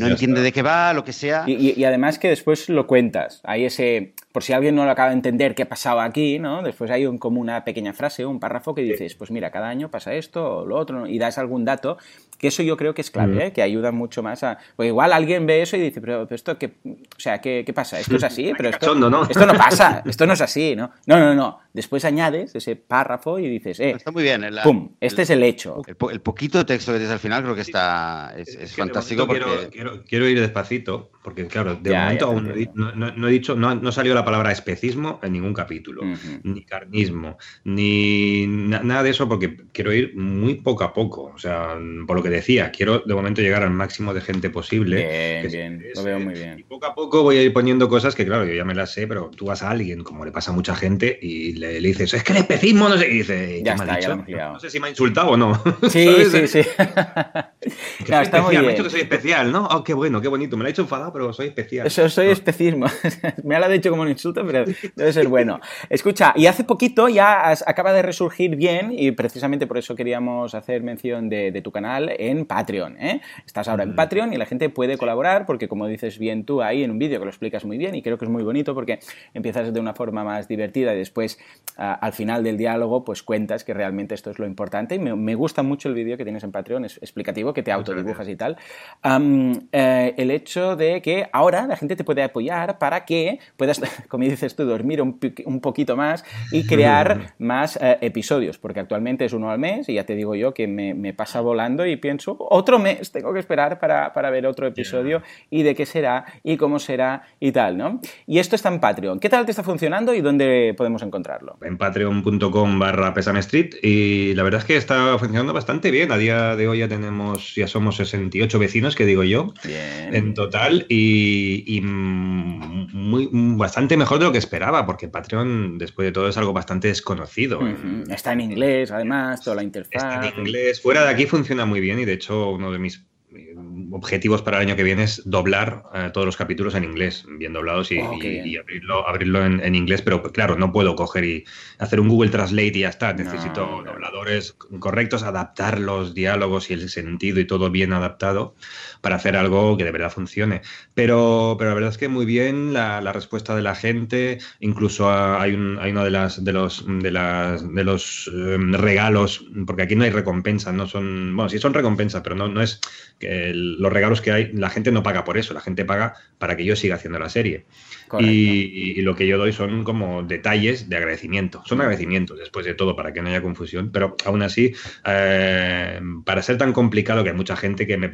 no entiende de qué va, lo que sea. Y, además que después lo cuentas. Hay ese, por si alguien no lo acaba de entender qué pasaba aquí, ¿no? Después hay un, como una pequeña frase, un párrafo que dices, pues mira, cada año pasa esto o lo otro, y das algún dato que eso yo creo que es clave, ¿eh? que ayuda mucho más a... Pues igual alguien ve eso y dice, pero, esto, ¿qué, o sea, ¿qué, pasa? ¿Esto es así? Pero esto, ¿no? esto no pasa, esto no es así, ¿no? No, no, no. Después añades ese párrafo y dices, eh, está muy bien. ¡Pum! Este es el hecho. El, poquito de texto que tienes al final creo que está es, fantástico. Porque... Quiero, quiero, ir despacito, porque claro, de momento aún no, he dicho, no, no salió la palabra especismo en ningún capítulo, ni carnismo, ni nada de eso, porque quiero ir muy poco a poco. O sea, por lo que decía, quiero de momento llegar al máximo de gente posible. Bien, bien, lo veo muy bien. Y poco a poco voy a ir poniendo cosas que, claro, yo ya me las sé, pero tú vas a alguien, como le pasa a mucha gente, y le, dices, es que el especismo, no sé, y dice, ya está, ya lo No sé si me ha insultado o no. Sí, sí, sí. claro, está muy bien. Me ha dicho que soy especial, ¿no? Oh, qué bueno, qué bonito. Me lo ha dicho enfadado, pero soy especial. Eso, soy especismo. me lo ha dicho como un insulto, pero debe ser bueno. Escucha, y hace poquito ya acaba de resurgir bien, y precisamente por eso queríamos hacer mención de, de tu canal en Patreon. ¿eh? Estás ahora en Patreon y la gente puede colaborar porque, como dices bien tú ahí en un vídeo que lo explicas muy bien y creo que es muy bonito porque empiezas de una forma más divertida y después al final del diálogo pues cuentas que realmente esto es lo importante y me, gusta mucho el vídeo que tienes en Patreon, es explicativo, que te autodibujas y tal. Eh, el hecho de que ahora la gente te puede apoyar para que puedas, como dices tú, dormir un, poquito más y crear más eh, episodios, porque actualmente es uno al mes y ya te digo yo que me, me pasa volando y pienso, otro mes tengo que esperar para, para ver otro episodio y de qué será y cómo será y tal, ¿no? Y esto está en Patreon. ¿Qué tal te está funcionando y dónde podemos encontrarlo? En patreon.com barra pesame street y la verdad es que está funcionando bastante bien. A día de hoy ya tenemos, ya somos 68 vecinos, que digo yo, en total y, muy, bastante mejor de lo que esperaba, porque Patreon, después de todo, es algo bastante desconocido. Está en inglés, además, toda la interfaz. Está en inglés. Fuera de aquí funciona muy bien y de hecho uno de mis objetivos para el año que viene es doblar eh, todos los capítulos en inglés, bien doblados y, abrirlo, abrirlo en, inglés, pero claro, no puedo coger y hacer un Google Translate y ya está. Necesito dobladores correctos, adaptar los diálogos y el sentido y todo bien adaptado para hacer algo que de verdad funcione. Pero, pero la verdad es que muy bien la, respuesta de la gente, incluso hay, un, hay uno de, las, de los, de las, de los em, regalos, porque aquí no hay recompensas, no son, bueno, sí son recompensas, pero no, no es los regalos que hay, la gente no paga por eso, la gente paga para que yo siga haciendo la serie. Y, lo que yo doy son como detalles de agradecimiento. Son agradecimientos, después de todo, para que no haya confusión. Pero aún así, eh, para ser tan complicado que hay mucha gente que me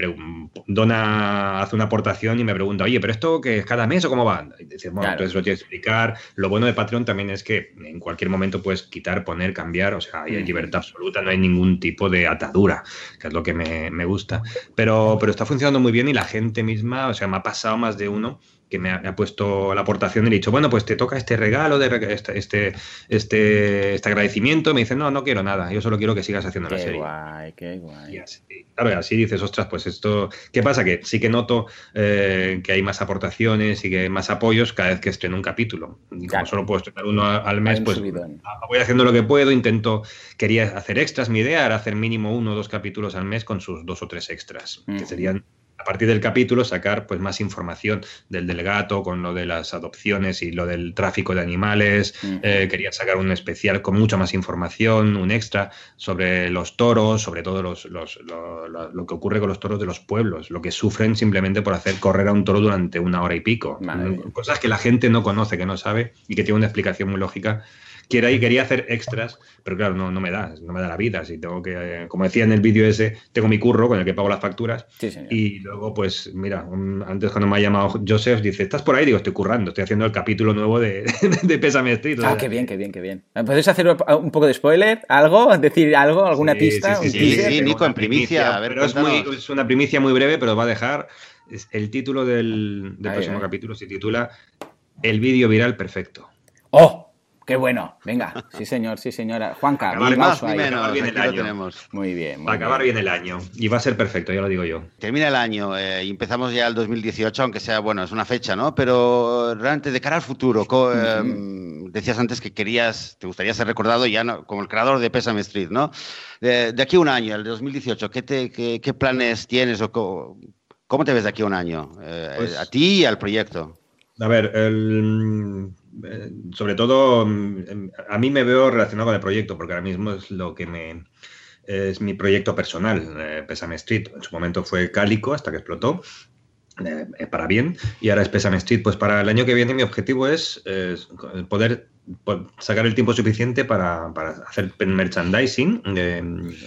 dona, hace una aportación y me pregunta, oye, ¿pero esto que es cada mes o cómo va? Y dices, bueno, entonces lo tienes que explicar. Lo bueno de Patreon también es que en cualquier momento puedes quitar, poner, cambiar. O sea, hay libertad absoluta, no hay ningún tipo de atadura, que es lo que me, me gusta. Pero, pero está funcionando muy bien y la gente misma, o sea, me ha pasado más de uno que me ha, puesto la aportación y le he dicho, bueno, pues te toca este regalo, de este, este, este, este agradecimiento. Me dice, no, no quiero nada, yo solo quiero que sigas haciendo la serie. Guay, qué guay. Y así, claro, así dices, ostras, pues esto, ¿qué pasa? Que sí que noto eh, que hay más aportaciones y que hay más apoyos cada vez que estreno un capítulo. Y como solo puedo estrenar uno al mes, pues voy haciendo lo que puedo, intento, quería hacer extras, mi idea era hacer mínimo uno o dos capítulos al mes con sus dos o tres extras, que serían a partir del capítulo sacar pues más información del delegato con lo de las adopciones y lo del tráfico de animales. Eh, quería sacar un especial con mucha más información, un extra sobre los toros, sobre todo los, lo, que ocurre con los toros de los pueblos, lo que sufren simplemente por hacer correr a un toro durante una hora y pico. Cosas que la gente no conoce, que no sabe y que tiene una explicación muy lógica y quería hacer extras, pero claro, no, no me da, no me da la vida. Si tengo que, como decía en el vídeo ese, tengo mi curro con el que pago las facturas. y luego, pues, mira, antes cuando me ha llamado Joseph, dice, ¿estás por ahí? Digo, estoy currando, estoy haciendo el capítulo nuevo de, de Pésame Street. Ah, qué bien, qué bien, qué bien. ¿Puedes hacer un poco de spoiler? ¿Algo? ¿Decir algo? ¿Alguna pista? Sí, sí, Nico, en primicia. A ver, pero es, muy, es, una primicia muy breve, pero va a dejar. El título del, próximo capítulo se titula El vídeo viral perfecto. ¡Oh! Qué bueno, venga, sí señor, sí señora. Juanca, acabar más ni menos, bien el año. Muy bien. va a acabar bien el año y va a ser perfecto, ya lo digo yo. Termina el año eh, y empezamos ya el 2018, aunque sea, bueno, es una fecha, ¿no? Pero realmente de cara al futuro, em, decías antes que querías, te gustaría ser recordado ya como el creador de Pésame Street, ¿no? De, aquí a un año, el 2018, ¿qué, te, qué, planes tienes o cómo, te ves de aquí a un año? Eh, pues a ti y al proyecto. A ver, el eh, sobre todo, mm, a mí me veo relacionado con el proyecto, porque ahora mismo es lo que me es mi proyecto personal, eh, Street. En su momento fue Cálico hasta que explotó, eh, para bien, y ahora es Pesame Street. Pues para el año que viene mi objetivo es poder sacar el tiempo suficiente para, hacer merchandising de,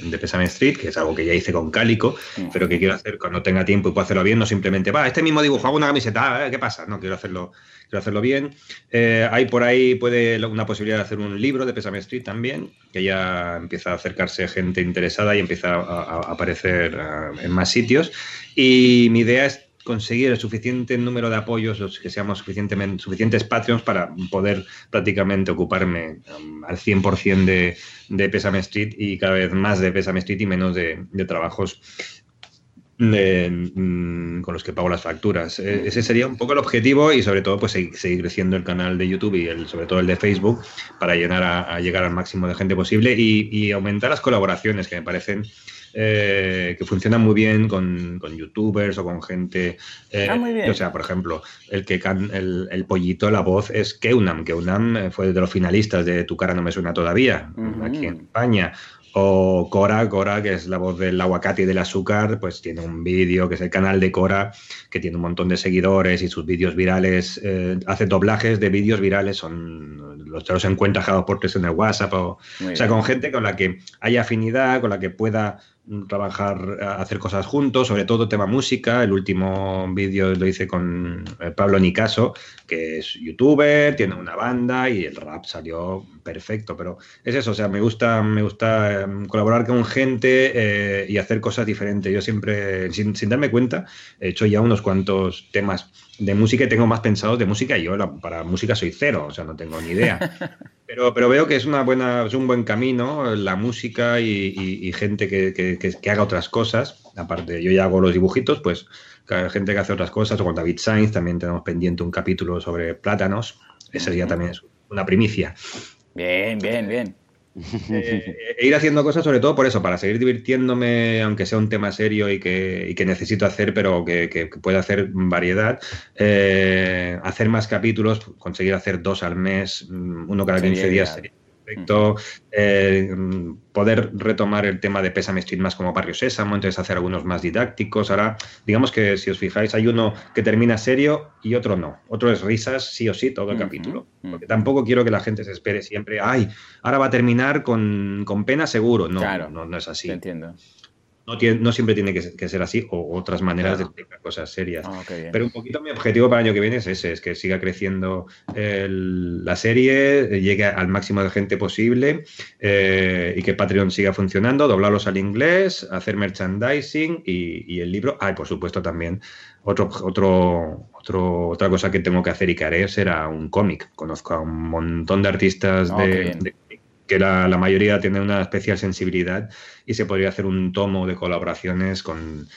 de, Pesame Street, que es algo que ya hice con Cálico, pero que quiero hacer cuando tenga tiempo y puedo hacerlo bien, no simplemente, va, este mismo dibujo, hago una camiseta, ¿qué pasa? No, quiero hacerlo hacerlo bien. Eh, hay por ahí puede una posibilidad de hacer un libro de Pesame Street también, que ya empieza a acercarse gente interesada y empieza a, aparecer en más sitios. Y mi idea es conseguir el suficiente número de apoyos, los que seamos suficientemente, suficientes Patreons para poder prácticamente ocuparme um, al 100% de, de Pesame Street y cada vez más de Pesame Street y menos de, de trabajos Mm, con los que pago las facturas. E, ese sería un poco el objetivo y sobre todo pues seguir, creciendo el canal de YouTube y el, sobre todo el de Facebook para llegar a, llegar al máximo de gente posible y, aumentar las colaboraciones que me parecen eh, que funcionan muy bien con, youtubers o con gente. Eh, ah, o sea, por ejemplo, el que can, el, pollito, la voz es Keunam. Keunam fue de los finalistas de Tu cara no me suena todavía, aquí en España. O Cora, Cora, que es la voz del aguacate y del azúcar, pues tiene un vídeo que es el canal de Cora, que tiene un montón de seguidores y sus vídeos virales, eh, hace doblajes de vídeos virales, son los, los encuentra cada por tres en el WhatsApp, o, o sea, con gente con la que haya afinidad, con la que pueda trabajar, hacer cosas juntos, sobre todo tema música. El último vídeo lo hice con eh, Pablo Nicaso, que es youtuber, tiene una banda y el rap salió perfecto. Pero es eso, o sea, me gusta, me gusta em, colaborar con gente eh, y hacer cosas diferentes. Yo siempre, sin, darme cuenta, he hecho ya unos cuantos temas de música y tengo más pensados de música. Y yo para música soy cero, o sea, no tengo ni idea. Pero, pero veo que es una buena, es un buen camino la música y, gente que, haga otras cosas. Aparte, yo ya hago los dibujitos, pues gente que hace otras cosas, o con David Sainz también tenemos pendiente un capítulo sobre plátanos. Ese sería también una primicia. Bien, bien, bien. Eh, e ir haciendo cosas sobre todo por eso, para seguir divirtiéndome, aunque sea un tema serio y que, necesito hacer, pero que, que, pueda hacer variedad. Eh, hacer más capítulos, conseguir hacer dos al mes, mm, uno cada 15 días aspecto, eh, poder retomar el tema de Pésame Street más como Barrio Sésamo, entonces hacer algunos más didácticos. Ahora, digamos que si os fijáis, hay uno que termina serio y otro no. Otro es risas, sí o sí, todo el capítulo. Porque tampoco quiero que la gente se espere siempre, ay, ahora va a terminar con, pena seguro. No, no, no, es así. entiendo no, siempre tiene que, ser así o otras maneras de explicar cosas serias. Ah, Pero un poquito mi objetivo para el año que viene es ese, es que siga creciendo la serie, llegue al máximo de gente posible eh, y que Patreon siga funcionando, doblarlos al inglés, hacer merchandising y, el libro. Ah, y por supuesto también otro, otro, otro, otra cosa que tengo que hacer y que haré será un cómic. Conozco a un montón de artistas ah, de que la, mayoría tiene una especial sensibilidad y se podría hacer un tomo de colaboraciones con,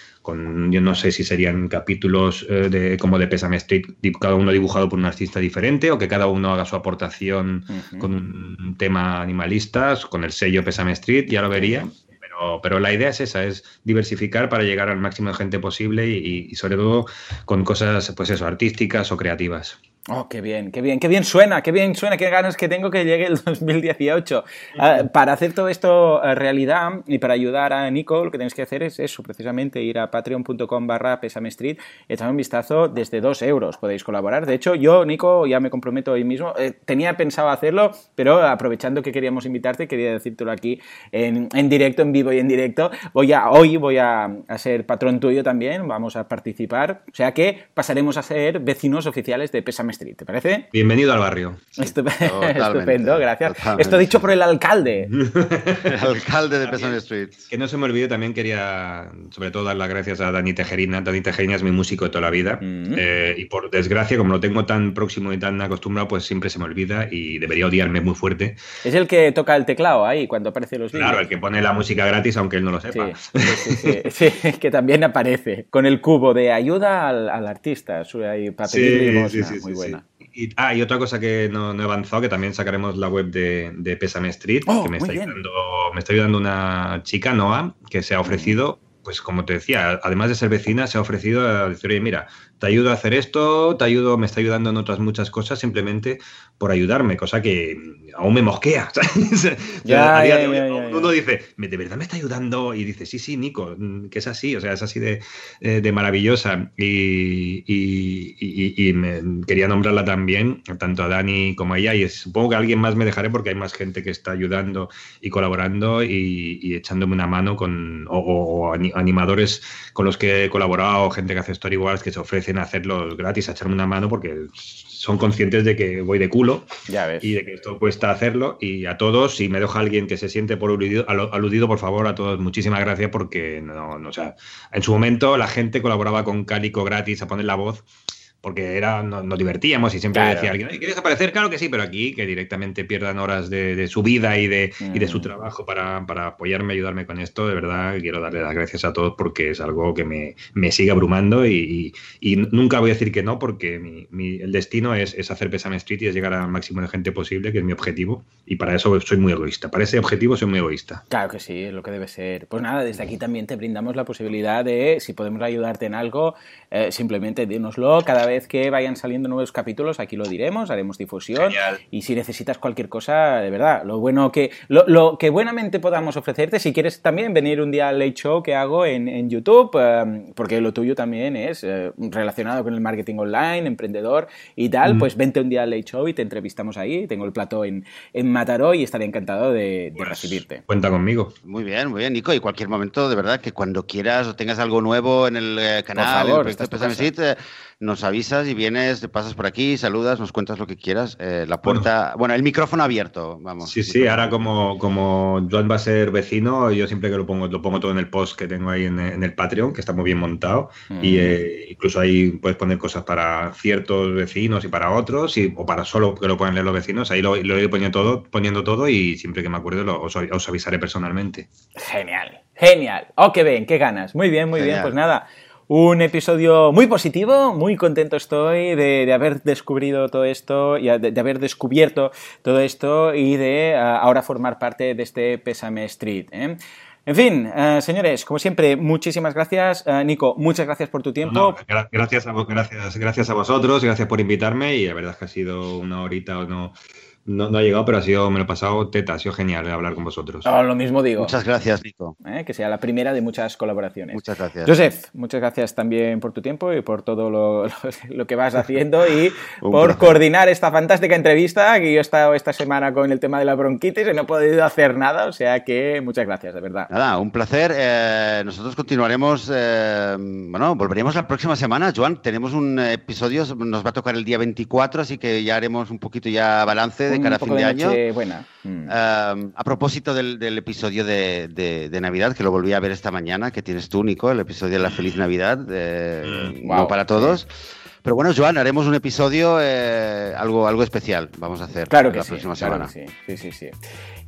yo no sé si serían capítulos eh, de, como de Pesame Street, cada uno dibujado por un artista diferente o que cada uno haga su aportación con un tema animalista, con el sello Pesame Street, ya lo vería. Pero, pero, la idea es esa, es diversificar para llegar al máximo de gente posible y, y sobre todo con cosas, pues eso, artísticas o creativas. Oh, qué bien, qué bien, qué bien suena, qué bien suena, qué ganas que tengo que llegue el 2018. Ah, para hacer todo esto eh, realidad y para ayudar a Nico, lo que tenéis que hacer es eso, precisamente ir a patreon.com barra street, echar un vistazo desde dos euros, podéis colaborar. De hecho, yo, Nico, ya me comprometo hoy mismo, eh, tenía pensado hacerlo, pero aprovechando que queríamos invitarte, quería decírtelo aquí en, directo, en vivo y en directo, voy a, hoy voy a, a ser patrón tuyo también, vamos a participar, o sea que pasaremos a ser vecinos oficiales de Pesame ¿te parece? Bienvenido al barrio. Estupendo, gracias. Esto dicho por el alcalde. el alcalde de Pesame Street. Que no se me olvide, también quería, sobre todo, dar las gracias a Dani Tejerina. Dani Tejerina es mi músico de toda la vida. Mm. Eh, y por desgracia, como lo tengo tan próximo y tan acostumbrado, pues siempre se me olvida y debería odiarme muy fuerte. Es el que toca el teclado ahí cuando aparece los vídeos. Claro, el que pone la música gratis, aunque él no lo sepa. Sí, sí, sí, que también aparece con el cubo de ayuda al, artista. Ahí, para pedir muy bueno. Y, ah, y otra cosa que no, he avanzado, que también sacaremos la web de, de Pesame Street, oh, que me está, ayudando, me está ayudando una chica, Noah, que se ha ofrecido, pues como te decía, además de ser vecina, se ha ofrecido a decir, oye, mira, te ayudo a hacer esto, te ayudo, me está ayudando en otras muchas cosas simplemente por ayudarme, cosa que aún me mosquea. uno dice, ¿de verdad me está ayudando? Y dice, sí, sí, Nico, mm, que es así, o sea, es así de, eh, maravillosa. Y, me quería nombrarla también, tanto a Dani como a ella, y supongo que a alguien más me dejaré porque hay más gente que está ayudando y colaborando y, echándome una mano con, o, animadores con los que he colaborado, gente que hace storyboards que se ofrece hacerlos gratis, a echarme una mano porque son conscientes de que voy de culo y de que esto cuesta hacerlo. Y a todos, si me deja alguien que se siente por aludido, aludido, por favor, a todos, muchísimas gracias porque no, no, o sea, en su momento la gente colaboraba con Cálico gratis a poner la voz porque era, nos, divertíamos y siempre decía alguien, ¿quieres desaparecer? Claro que sí, pero aquí que directamente pierdan horas de, su vida y de, de su mm. trabajo para, apoyarme, ayudarme con esto, de verdad quiero darle las gracias a todos porque es algo que me, me sigue abrumando y, nunca voy a decir que no porque el destino es, hacer Pesame Street y es llegar al máximo de gente posible, que es mi objetivo, y para eso soy muy egoísta. Para ese objetivo soy muy egoísta. Claro que sí, es lo que debe ser. Pues nada, desde aquí también te brindamos la posibilidad de, si podemos ayudarte en algo, eh, simplemente dínoslo cada vez que vayan saliendo nuevos capítulos, aquí lo diremos, haremos difusión. Y si necesitas cualquier cosa, de verdad, lo bueno que, lo, que buenamente podamos ofrecerte, si quieres también venir un día al Late Show que hago en, YouTube, em, porque lo tuyo también es eh, relacionado con el marketing online, emprendedor y tal, pues vente un día al Late Show y te entrevistamos ahí. Tengo el plato en, en Mataró y estaré encantado de, pues, recibirte. Cuenta conmigo. Muy bien, muy bien, Nico. Y cualquier momento, de verdad, que cuando quieras o tengas algo nuevo en el eh, canal, Por favor, nos avisas y vienes, te pasas por aquí, saludas, nos cuentas lo que quieras. Eh, la puerta, bueno, el micrófono abierto, vamos. Sí, sí, ahora como, como Joan va a ser vecino, yo siempre que lo pongo, lo pongo todo en el post que tengo ahí en, el Patreon, que está muy bien montado. Y eh, incluso ahí puedes poner cosas para ciertos vecinos y para otros, y, o para solo que lo puedan leer los vecinos. Ahí lo, lo he poniendo todo, poniendo todo y siempre que me acuerde lo, os, avisaré personalmente. Genial, genial. Oh, qué bien, qué ganas. Muy bien, muy bien. Pues nada. Un episodio muy positivo, muy contento estoy de, haber descubierto todo esto y de, haber descubierto todo esto y de ah, ahora formar parte de este Pésame Street. ¿eh? En fin, eh, señores, como siempre, muchísimas gracias. Eh, Nico, muchas gracias por tu tiempo. gracias, a, gracias, gracias a vosotros, gracias por invitarme y la verdad es que ha sido una horita o no no, ha llegado, pero ha sido, me lo he pasado teta, ha sido genial hablar con vosotros. Oh, lo mismo digo. Muchas gracias, Nico. Eh, que sea la primera de muchas colaboraciones. Muchas gracias. Joseph, muchas gracias también por tu tiempo y por todo lo, lo, que vas haciendo y por coordinar esta fantástica entrevista que yo he estado esta semana con el tema de la bronquitis y no he podido hacer nada, o sea que muchas gracias, de verdad. Nada, un placer. Eh, nosotros continuaremos, eh, bueno, volveremos la próxima semana, Joan. Tenemos un episodio, nos va a tocar el día 24, así que ya haremos un poquito ya balance de cara a fin de, año. Buena. Mm. a propósito del, episodio de, Navidad, que lo volví a ver esta mañana, que tienes tú, Nico, el episodio de la Feliz Navidad, eh, mm. no para todos. Pero bueno, Joan, haremos un episodio, eh, algo, algo especial. Vamos a hacer claro que la sí, próxima semana. sí. sí, sí,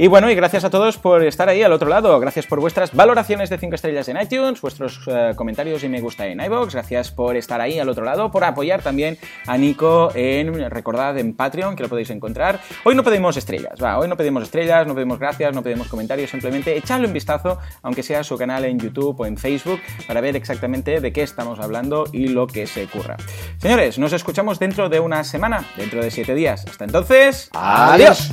Y bueno, y gracias a todos por estar ahí al otro lado. Gracias por vuestras valoraciones de 5 estrellas en iTunes, vuestros eh, comentarios y me gusta en iBox. Gracias por estar ahí al otro lado, por apoyar también a Nico en, recordad, en Patreon, que lo podéis encontrar. Hoy no pedimos estrellas, va, hoy no pedimos estrellas, no pedimos gracias, no pedimos comentarios, simplemente echadle un vistazo, aunque sea su canal en YouTube o en Facebook, para ver exactamente de qué estamos hablando y lo que se ocurra. Señores, nos escuchamos dentro de una semana, dentro de siete días. Hasta entonces, adiós.